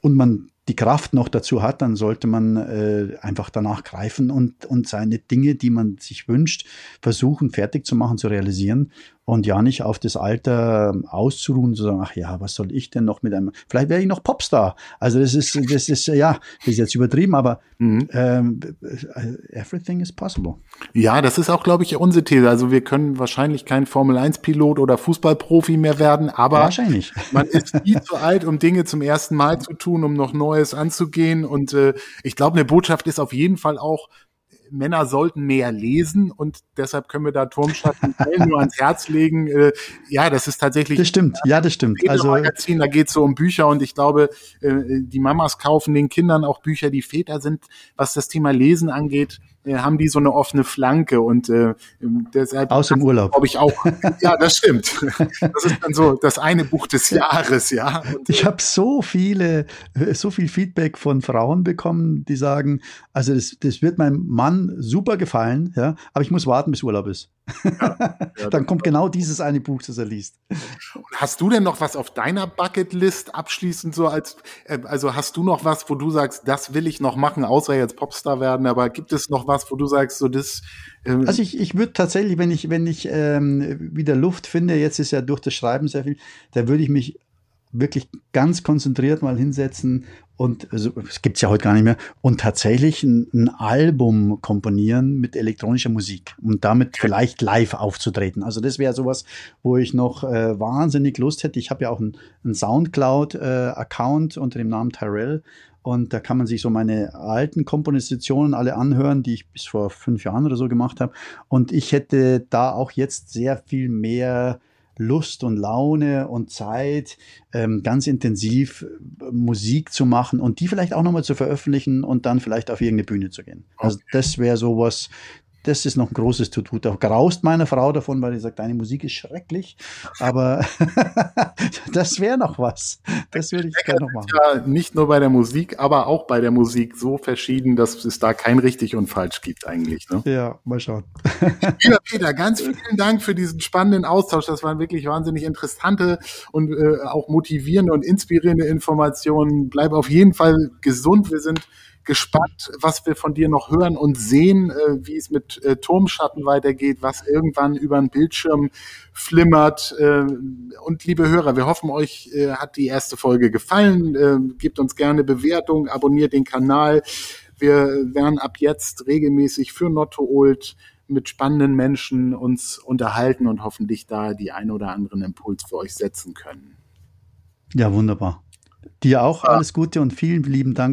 und man die Kraft noch dazu hat, dann sollte man äh, einfach danach greifen und, und seine Dinge, die man sich wünscht, versuchen fertig zu machen, zu realisieren und ja nicht auf das Alter ähm, auszuruhen, zu sagen, ach ja, was soll ich denn noch mit einem, vielleicht wäre ich noch Popstar. Also das ist, das ist, ja, das ist jetzt übertrieben, aber mhm. ähm, everything is possible. Ja, das ist auch, glaube ich, unsere These. Also wir können wahrscheinlich kein Formel-1-Pilot oder Fußballprofi mehr werden, aber wahrscheinlich. *laughs* man ist nie zu alt, um Dinge zum ersten Mal zu tun, um noch Neues anzugehen. Und äh, ich glaube, eine Botschaft ist auf jeden Fall auch, Männer sollten mehr lesen und deshalb können wir da Turmschatten nur ans Herz legen. Äh, ja, das ist tatsächlich. Das stimmt, ja, das stimmt. Also Magazin, da geht es so um Bücher und ich glaube, äh, die Mamas kaufen den Kindern auch Bücher, die Väter sind, was das Thema Lesen angeht, haben die so eine offene Flanke und äh, deshalb aus dem Urlaub. glaube ich auch ja das stimmt. Das ist dann so das eine Buch des Jahres ja. Und, ich habe so viele so viel Feedback von Frauen bekommen die sagen also das, das wird meinem Mann super gefallen ja aber ich muss warten bis Urlaub ist ja, *laughs* ja, dann kommt genau dieses eine Buch das er liest hast du denn noch was auf deiner Bucketlist abschließend so als äh, also hast du noch was wo du sagst das will ich noch machen außer jetzt Popstar werden aber gibt es noch was, wo du sagst, so das. Ähm also ich, ich würde tatsächlich, wenn ich, wenn ich ähm, wieder Luft finde, jetzt ist ja durch das Schreiben sehr viel, da würde ich mich wirklich ganz konzentriert mal hinsetzen und also, es gibt's ja heute gar nicht mehr und tatsächlich ein, ein, Album komponieren mit elektronischer Musik und damit vielleicht live aufzutreten. Also das wäre sowas, wo ich noch äh, wahnsinnig Lust hätte. Ich habe ja auch einen, einen Soundcloud-Account äh, unter dem Namen Tyrell und da kann man sich so meine alten Kompositionen alle anhören, die ich bis vor fünf Jahren oder so gemacht habe. Und ich hätte da auch jetzt sehr viel mehr Lust und Laune und Zeit, ähm, ganz intensiv äh, Musik zu machen und die vielleicht auch nochmal zu veröffentlichen und dann vielleicht auf irgendeine Bühne zu gehen. Also okay. Also das wäre sowas, das ist noch ein großes To-Do. Da graust meine Frau davon, weil sie sagt, deine Musik ist schrecklich. Aber *laughs* das wäre noch was. Das würde ich gerne noch machen. Ja, nicht nur bei der Musik, aber auch bei der Musik so verschieden, dass es da kein richtig und falsch gibt eigentlich. Ne? Ja, mal schauen. *laughs* Lieber Peter, ganz vielen Dank für diesen spannenden Austausch. Das waren wirklich wahnsinnig interessante und äh, auch motivierende und inspirierende Informationen. Bleib auf jeden Fall gesund. Wir sind gespannt, was wir von dir noch hören und sehen, äh, wie es mit äh, Turmschatten weitergeht, was irgendwann über den Bildschirm flimmert. Äh, und liebe Hörer, wir hoffen, euch äh, hat die erste Folge gefallen. Äh, gebt uns gerne Bewertung, abonniert den Kanal. Wir werden ab jetzt regelmäßig für Notto Old mit spannenden Menschen uns unterhalten und hoffentlich da die ein oder anderen Impuls für euch setzen können. Ja, wunderbar. Dir auch alles Gute und vielen lieben Dank